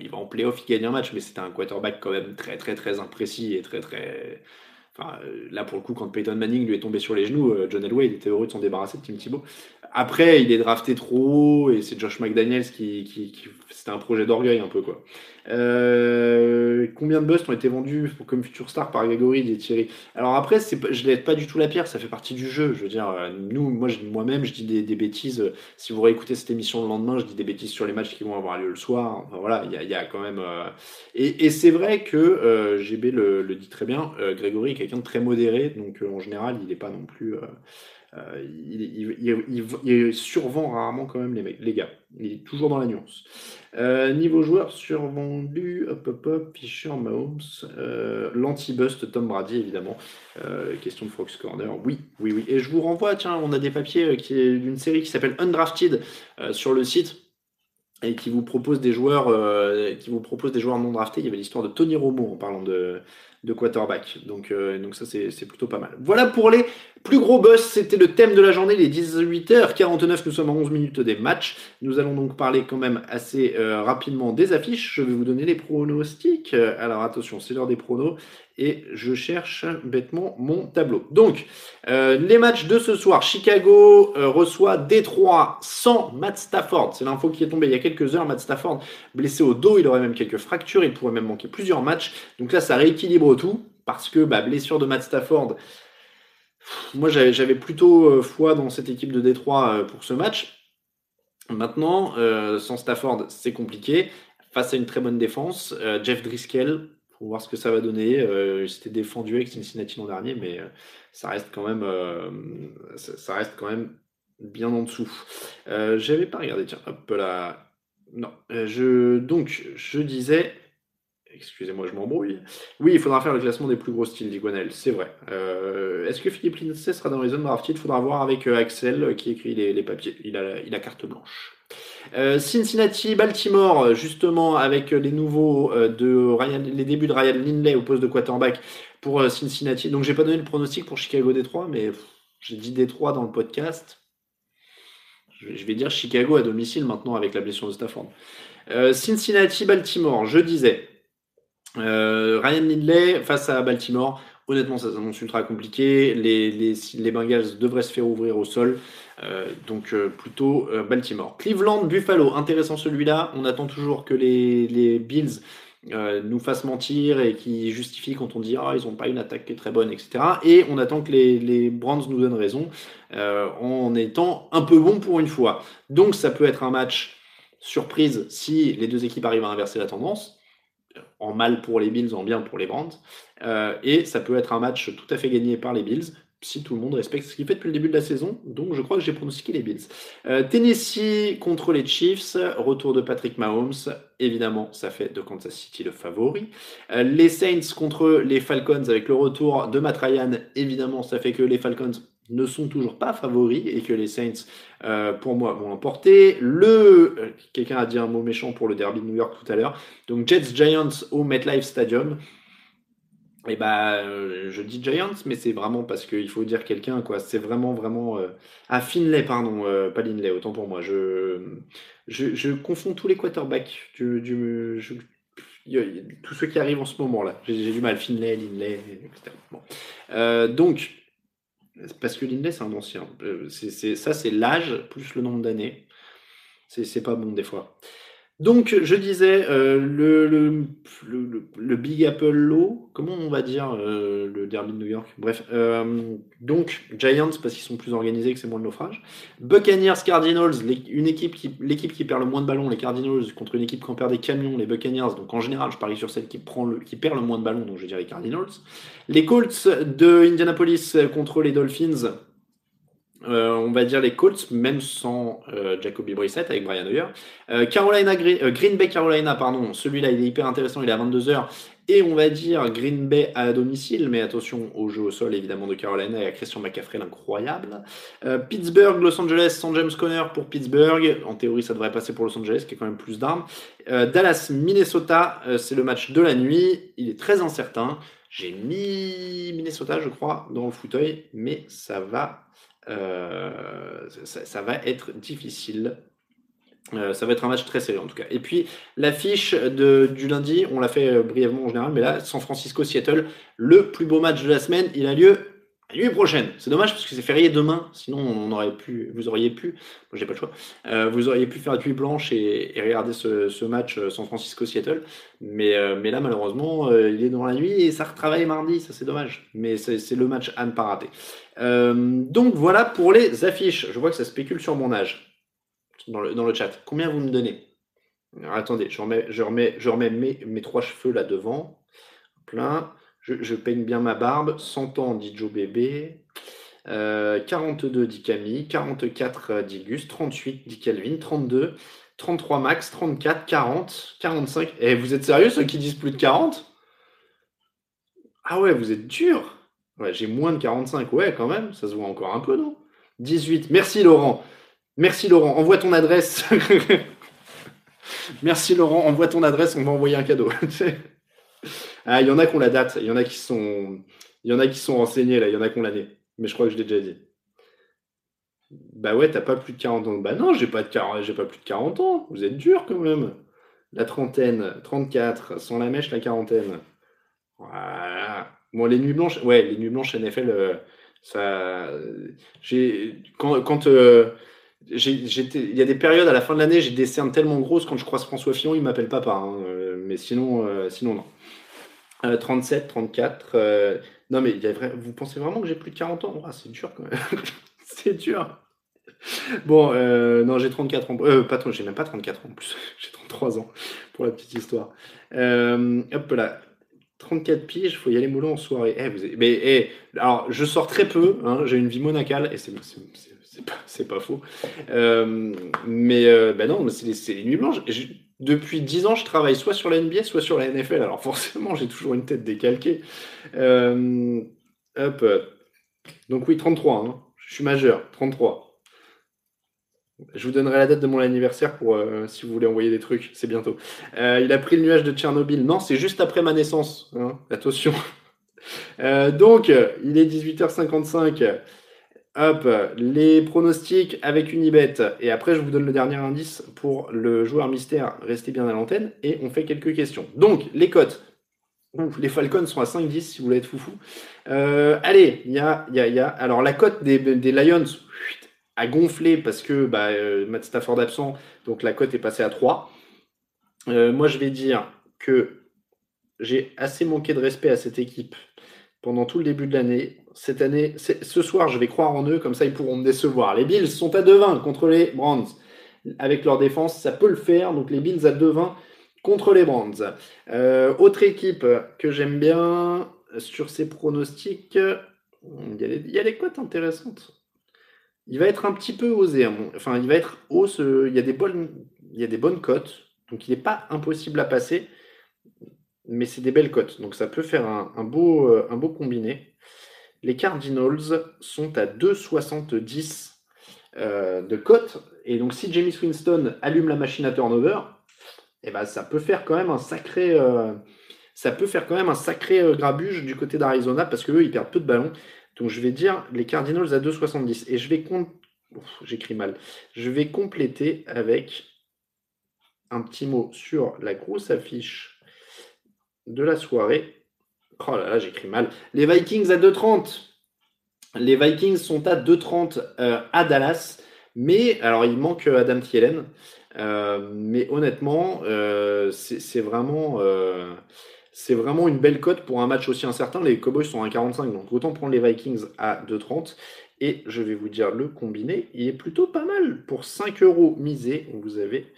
Il va en playoff, il gagne un match, mais c'était un quarterback quand même très, très, très imprécis et très, très. Enfin, là, pour le coup, quand Peyton Manning lui est tombé sur les genoux, John Elway, était heureux de s'en débarrasser de Tim Thibault. Après, il est drafté trop haut et c'est Josh McDaniels qui, c'était un projet d'orgueil un peu quoi. Euh, combien de busts ont été vendus comme future star par Gregory et Thierry? Alors après, je l'aide pas du tout la pierre, ça fait partie du jeu. Je veux dire, euh, nous, moi, moi-même, je dis des, bêtises. Si vous réécoutez cette émission le lendemain, je dis des bêtises sur les matchs qui vont avoir lieu le soir. Voilà, il y a, quand même. Euh, et, c'est vrai que GB le, le, dit très bien. Grégory quelqu'un de très modéré, donc en général, il n'est pas non plus. Euh, il, survend rarement quand même les, gars. Il est toujours dans la nuance. Euh, niveau joueur survendu, hop hop hop, Fisher, Mahomes, euh, l'anti-bust Tom Brady évidemment. question de Fox Corner. Oui, oui, oui. Et je vous renvoie, tiens, on a des papiers qui est d'une série qui s'appelle Undrafted sur le site et qui vous propose des joueurs, qui vous propose des joueurs non draftés. Il y avait l'histoire de Tony Romo en parlant de, de quarterback. Donc, euh, donc ça, c'est plutôt pas mal. Voilà pour les plus gros boss. C'était le thème de la journée, les 18h49. Nous sommes à 11 minutes des matchs. Nous allons donc parler quand même assez euh, rapidement des affiches. Je vais vous donner les pronostics. Alors attention, c'est l'heure des pronos et je cherche bêtement mon tableau. Donc, euh, les matchs de ce soir, Chicago euh, reçoit Détroit sans Matt Stafford. C'est l'info qui est tombée il y a quelques heures. Matt Stafford blessé au dos, il aurait même quelques fractures, il pourrait même manquer plusieurs matchs. Donc là, ça rééquilibre tout parce que bah, blessure de Matt Stafford. Moi, j'avais plutôt euh, foi dans cette équipe de Détroit pour ce match. Maintenant, sans Stafford, c'est compliqué. Face à une très bonne défense, Jeff Driscoll, pour voir ce que ça va donner. Euh, C'était défendu avec Cincinnati l'an dernier, mais euh, ça reste quand même, euh, ça, reste quand même bien en dessous. Euh, J'avais pas regardé, tiens, hop là. Non, je, donc je disais, excusez-moi, je m'embrouille. Oui, il faudra faire le classement des plus gros styles d'Iguanel, c'est vrai. Est-ce que Philippe Lindsay sera dans les zones drafted Il faudra voir avec Axel qui écrit les, papiers. Il a, il a carte blanche. Euh, Cincinnati, Baltimore, justement avec les nouveaux euh, de les débuts de Ryan Lindley au poste de quarterback pour euh, Cincinnati. Donc j'ai pas donné le pronostic pour Chicago Détroit, mais j'ai dit Détroit dans le podcast. Je vais dire Chicago à domicile maintenant avec la blessure de Stafford. Cincinnati, Baltimore, je disais Ryan Lindley face à Baltimore. Honnêtement, ça s'annonce ultra compliqué. Les, Bengals devraient se faire ouvrir au sol. Euh, donc euh, plutôt euh, Baltimore. Cleveland, Buffalo, intéressant celui-là. On attend toujours que les, Bills nous fassent mentir et qui justifient quand on dit ah ils n'ont pas une attaque qui est très bonne, etc. Et on attend que les, les Browns nous donnent raison en étant un peu bon pour une fois. Donc ça peut être un match surprise si les deux équipes arrivent à inverser la tendance. En mal pour les Bills, en bien pour les Browns. et ça peut être un match tout à fait gagné par les Bills si tout le monde respecte ce qu'il fait depuis le début de la saison. Donc je crois que j'ai pronostiqué les Bills. Euh, Tennessee contre les Chiefs, retour de Patrick Mahomes. Évidemment, ça fait de Kansas City le favori. Euh, les Saints contre les Falcons avec le retour de Matt Ryan. Évidemment, ça fait que les Falcons ne sont toujours pas favoris et que les Saints, euh, pour moi, vont l'emporter. Le, quelqu'un a dit un mot méchant pour le derby de New York tout à l'heure. Donc Jets Giants au MetLife Stadium. Et eh bah, euh, je dis Giants, mais c'est vraiment parce qu'il faut dire quelqu'un, quoi. C'est vraiment, vraiment. Euh... Ah, Finlay, pardon, euh, pas Linley, autant pour moi. Je, je, confonds tous les quarterbacks. Du, du, tous ceux qui arrivent en ce moment-là. J'ai du mal. Finlay, Linley, etc. Euh, donc, parce que Linley, c'est un ancien. c'est ça, c'est l'âge plus le nombre d'années. C'est pas bon des fois. Donc, je disais, euh, le, le, Big Apple Low, comment on va dire euh, le Derby de New York? Bref, euh, donc Giants parce qu'ils sont plus organisés, que c'est moins de naufrage. Buccaneers, Cardinals, une équipe qui, l'équipe qui perd le moins de ballons, les Cardinals, contre une équipe qui perd des camions, les Buccaneers. Donc en général, je parie sur celle qui, prend le, qui perd le moins de ballons, donc je dirais Cardinals. Les Colts de Indianapolis contre les Dolphins. Euh, on va dire les Colts, même sans euh, Jacoby Brissett avec Brian Hoyer. Euh, Carolina Green, Bay Carolina, pardon, celui-là il est hyper intéressant, il est à 22h Et on va dire Green Bay à domicile, mais attention au jeu au sol évidemment de Carolina et à Christian McCaffrey l'incroyable. Pittsburgh, Los Angeles, San James Conner pour Pittsburgh. En théorie, ça devrait passer pour Los Angeles, qui a quand même plus d'armes. Dallas, Minnesota, c'est le match de la nuit. Il est très incertain. J'ai mis Minnesota, je crois, dans le fauteuil, mais ça va, ça, ça va être difficile euh, ça va être un match très serré en tout cas. Et puis l'affiche du lundi, on l'a fait euh, brièvement en général, mais là, San Francisco-Seattle, le plus beau match de la semaine, il a lieu la nuit prochaine. C'est dommage parce que c'est férié demain, sinon on aurait pu, vous auriez pu, moi j'ai pas le choix, euh, vous auriez pu faire une nuit blanche et, regarder ce, match San Francisco-Seattle. Mais là, malheureusement, il est dans la nuit et ça retravaille mardi, ça c'est dommage. Mais c'est le match à ne pas rater. Donc voilà pour les affiches. Je vois que ça spécule sur mon âge dans le, chat. Combien vous me donnez? Attendez, je remets, je remets, je remets mes, trois cheveux là devant. Plein. Je, peigne bien ma barbe. 100 ans, dit Joe Bébé. 42, dit Camille. 44, dit Gus. 38, dit Kelvin. 32. 33 max, 34, 40, 45. Et vous êtes sérieux ceux qui disent plus de 40 Ah ouais, vous êtes dur. Ouais, j'ai moins de 45. Ouais, quand même, ça se voit encore un peu, non? 18. Merci Laurent. Merci Laurent, envoie ton adresse. Merci Laurent, envoie ton adresse, on va envoyer un cadeau. ah, il y en a qui ont la date, il y en a qui sont, il y en a qui sont renseignés là, il y en a qui ont l'année. Mais je crois que je l'ai déjà dit. Bah ouais, t'as pas plus de 40 ans. Bah non, j'ai pas, de j'ai pas plus de 40 ans. Vous êtes dur quand même. La trentaine, 34, sans la mèche, la quarantaine. Voilà. Les nuits blanches, ouais, les nuits blanches NFL, euh, ça. J'ai. Quand. quand euh, il y a des périodes à la fin de l'année, j'ai des cernes tellement grosses quand je croise François Fillon, il m'appelle papa. Hein, euh, mais sinon, euh, sinon non. 37, euh, 34. non, mais il vrai, vous pensez vraiment que j'ai plus de 40 ans? Ah, C'est dur quand même. c'est dur. Bon, non, j'ai 34 ans. pas, j'ai même pas 34 ans en plus. j'ai 33 ans pour la petite histoire. hop là. 34 piges, il faut y aller mollo en soirée. Eh, vous Mais eh, alors, je sors très peu, hein, j'ai une vie monacale, et c'est c'est pas, faux. Euh, mais euh, ben non, c'est les, nuits blanches. depuis 10 ans, je travaille soit sur la NBA, soit sur la NFL. Alors forcément, j'ai toujours une tête décalquée. Euh, hop. Donc oui, 33. Hein. Je suis majeur, 33. Je vous donnerai la date de mon anniversaire pour si vous voulez envoyer des trucs. C'est bientôt. il a pris le nuage de Tchernobyl. Non, c'est juste après ma naissance. Hein. Attention. donc, il est 18h55. Hop, les pronostics avec Unibet. Et après, je vous donne le dernier indice pour le joueur mystère. Restez bien à l'antenne et on fait quelques questions. Donc, les cotes. les Falcons sont à 5-10 si vous voulez être foufou. Euh, allez, il y a, y, a, y a. Alors, la cote des, Lions a gonflé parce que bah, euh, Matt Stafford absent. Donc, la cote est passée à 3. Euh, moi, je vais dire que j'ai assez manqué de respect à cette équipe pendant tout le début de l'année cette année, ce soir, je vais croire en eux, comme ça ils pourront me décevoir. Les Bills sont à 2-20 contre les Browns. Avec leur défense, ça peut le faire. Donc les Bills à 2-20 contre les Browns. Euh, autre équipe que j'aime bien sur ces pronostics, il y, a des, cotes intéressantes. Il va être un petit peu osé. Enfin, il va être haut. il, y a des bonnes, il cotes. Donc il n'est pas impossible à passer. Mais c'est des belles cotes. Donc ça peut faire un, beau, euh, beau combiné. Les Cardinals sont à 2,70 euh, de cote. Et donc, si Jamie Winston allume la machine à turnover, eh ben, ça peut faire quand même un sacré, euh, ça peut faire quand même un sacré euh, grabuge du côté d'Arizona parce qu'eux, ils perdent peu de ballons. Donc, je vais dire les Cardinals à 2,70. Et je vais j'écris mal. Je vais compléter avec un petit mot sur la grosse affiche de la soirée. Oh là là, j'écris mal. Les Vikings à 2,30. Les Vikings sont à 2,30 euh, à Dallas. Mais, alors, il manque Adam Thielen. Euh, mais honnêtement, euh, c'est vraiment, c'est vraiment une belle cote pour un match aussi incertain. Les Cowboys sont à 1,45. Donc, autant prendre les Vikings à 2,30. Et je vais vous dire le combiné. Il est plutôt pas mal. Pour 5 euros misés, vous avez,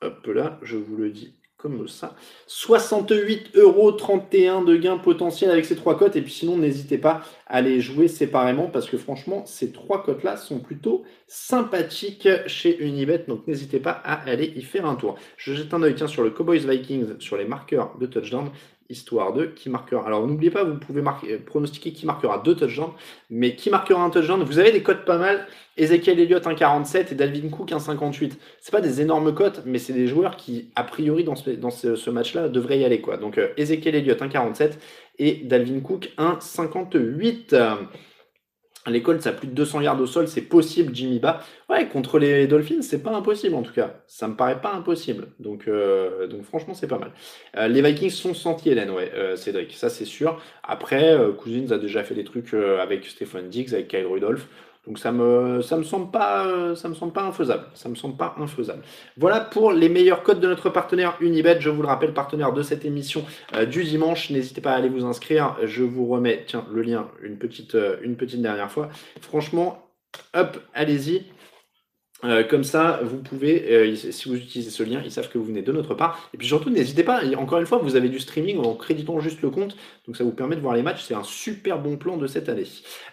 hop là, je vous le dis comme ça. 68 euros 31 de gain potentiel avec ces trois cotes. Et puis sinon, n'hésitez pas à les jouer séparément parce que franchement, ces trois cotes-là sont plutôt sympathiques chez Unibet. Donc n'hésitez pas à aller y faire un tour. Je jette un oeil tiens, sur le Cowboys Vikings, sur les marqueurs de touchdown. Histoire de qui marquera. Alors n'oubliez pas, vous pouvez marquer, pronostiquer qui marquera deux touchdowns, mais qui marquera un touchdown. Vous avez des cotes pas mal. Ezekiel Elliott 1,47 et Dalvin Cook 1,58. C'est pas des énormes cotes, mais c'est des joueurs qui, a priori, dans ce, match-là, devraient y aller. Donc euh, Ezekiel Elliott 1,47 et Dalvin Cook 1,58. Les Colts à plus de 200 yards au sol, c'est possible, Jimmy Ba. Ouais, contre les Dolphins, c'est pas impossible en tout cas. Ça me paraît pas impossible. Donc, euh, franchement, c'est pas mal. Euh, les Vikings sont senti Hélène, ouais, euh, Cédric, ça c'est sûr. Après, Cousins a déjà fait des trucs avec Stephen Diggs, avec Kyle Rudolph. Donc ça me ça me semble pas euh, ça me semble pas infaisable. Ça me semble pas infaisable. Voilà pour les meilleurs codes de notre partenaire Unibet. Je vous le rappelle, partenaire de cette émission euh, du dimanche. N'hésitez pas à aller vous inscrire. Je vous remets tiens le lien une petite euh, une petite dernière fois. Franchement, hop, allez-y. Euh, comme ça, vous pouvez, euh, si vous utilisez ce lien, ils savent que vous venez de notre part. Et puis surtout, n'hésitez pas, encore une fois, vous avez du streaming en créditant juste le compte, donc ça vous permet de voir les matchs. C'est un super bon plan de cette année.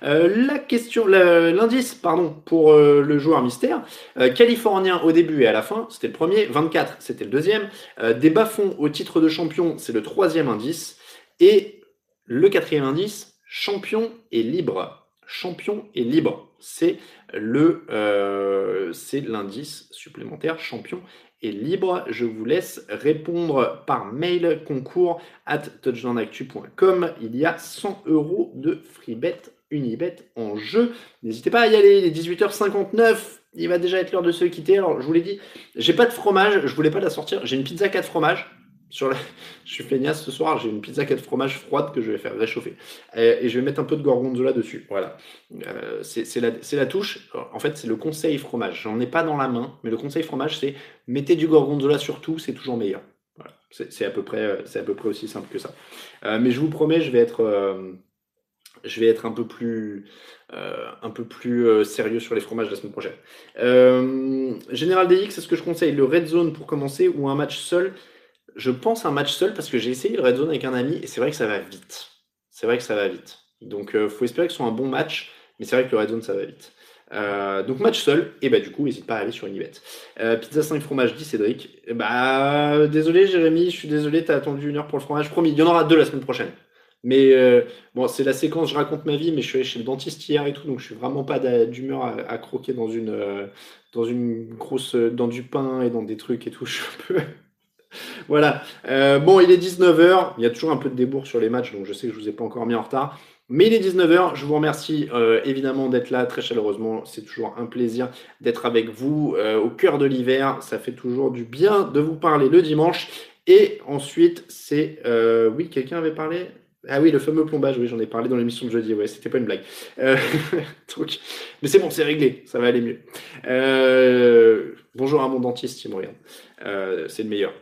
Euh, la question, l'indice, pardon, pour le joueur mystère, californien au début et à la fin, c'était le premier, 24, c'était le deuxième. des bas-fonds au titre de champion, c'est le troisième indice. Et le quatrième indice, champion et libre. Champion et libre c'est le euh, c'est l'indice supplémentaire champion et libre. Je vous laisse répondre par mail concours at touchdownactu.com. Il y a 100 euros de freebet Unibet en jeu. N'hésitez pas à y aller, il est 18h59. Il va déjà être l'heure de se quitter. Alors, je vous l'ai dit, j'ai pas de fromage, je voulais pas la sortir. J'ai une pizza 4 fromages sur Je suis feignasse ce soir, j'ai une pizza 4 fromage froide que je vais faire réchauffer. Et, je vais mettre un peu de gorgonzola dessus. Voilà. Euh, c'est la, touche. En fait, c'est le conseil fromage. J'en ai pas dans la main, mais le conseil fromage, c'est mettez du gorgonzola sur tout, c'est toujours meilleur. C'est à, peu près, à peu près aussi simple que ça. Euh, mais je vous promets, je vais être. Euh, je vais être un peu plus, un peu plus sérieux sur les fromages la semaine prochaine. Général DX, est-ce que je conseille le red zone pour commencer ou un match seul? Je pense un match seul parce que j'ai essayé le red zone avec un ami et c'est vrai que ça va vite. C'est vrai que ça va vite. Donc il euh, faut espérer que ce soit un bon match, mais c'est vrai que le red zone ça va vite. Euh, donc match seul, et bah du coup, n'hésite pas à aller sur une. Euh, pizza 5 fromage, dit Cédric. bah désolé Jérémy, je suis désolé, t'as attendu une heure pour le fromage. Promis, il y en aura deux la semaine prochaine. Mais bon, c'est la séquence, je raconte ma vie, mais je suis allé chez le dentiste hier et tout, donc je suis vraiment pas d'humeur à, croquer dans une, dans une grosse, dans du pain et dans des trucs et tout. Je suis un peu, voilà. Euh, bon, il est 19h. Il y a toujours un peu de débours sur les matchs, donc je sais que je ne vous ai pas encore mis en retard. Mais il est 19h. Je vous remercie euh, évidemment d'être là très chaleureusement. C'est toujours un plaisir d'être avec vous euh, au cœur de l'hiver. Ça fait toujours du bien de vous parler le dimanche. Et ensuite, c'est. oui, quelqu'un avait parlé? Ah oui, le fameux plombage, oui, j'en ai parlé dans l'émission de jeudi, ouais, c'était pas une blague. Mais c'est bon, c'est réglé, ça va aller mieux. bonjour à mon dentiste qui me c'est le meilleur.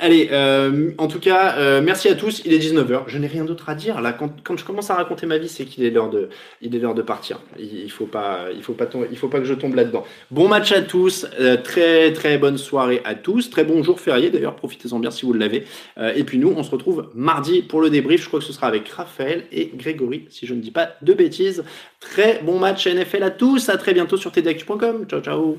Allez, euh, en tout cas, euh, merci à tous. Il est 19h. Je n'ai rien d'autre à dire. Là, quand, je commence à raconter ma vie, c'est qu'il est l'heure de, il est l'heure de partir. Il, faut pas, il faut pas, il faut pas que je tombe là-dedans. Bon match à tous. Euh, très, très bonne soirée à tous. Très bon jour férié d'ailleurs. Profitez-en bien si vous l'avez. et puis nous, on se retrouve mardi pour le débrief. Je crois que ce sera avec Raphaël et Grégory, si je ne dis pas de bêtises. Très bon match NFL à tous. À très bientôt sur tdactu.com. Ciao, ciao.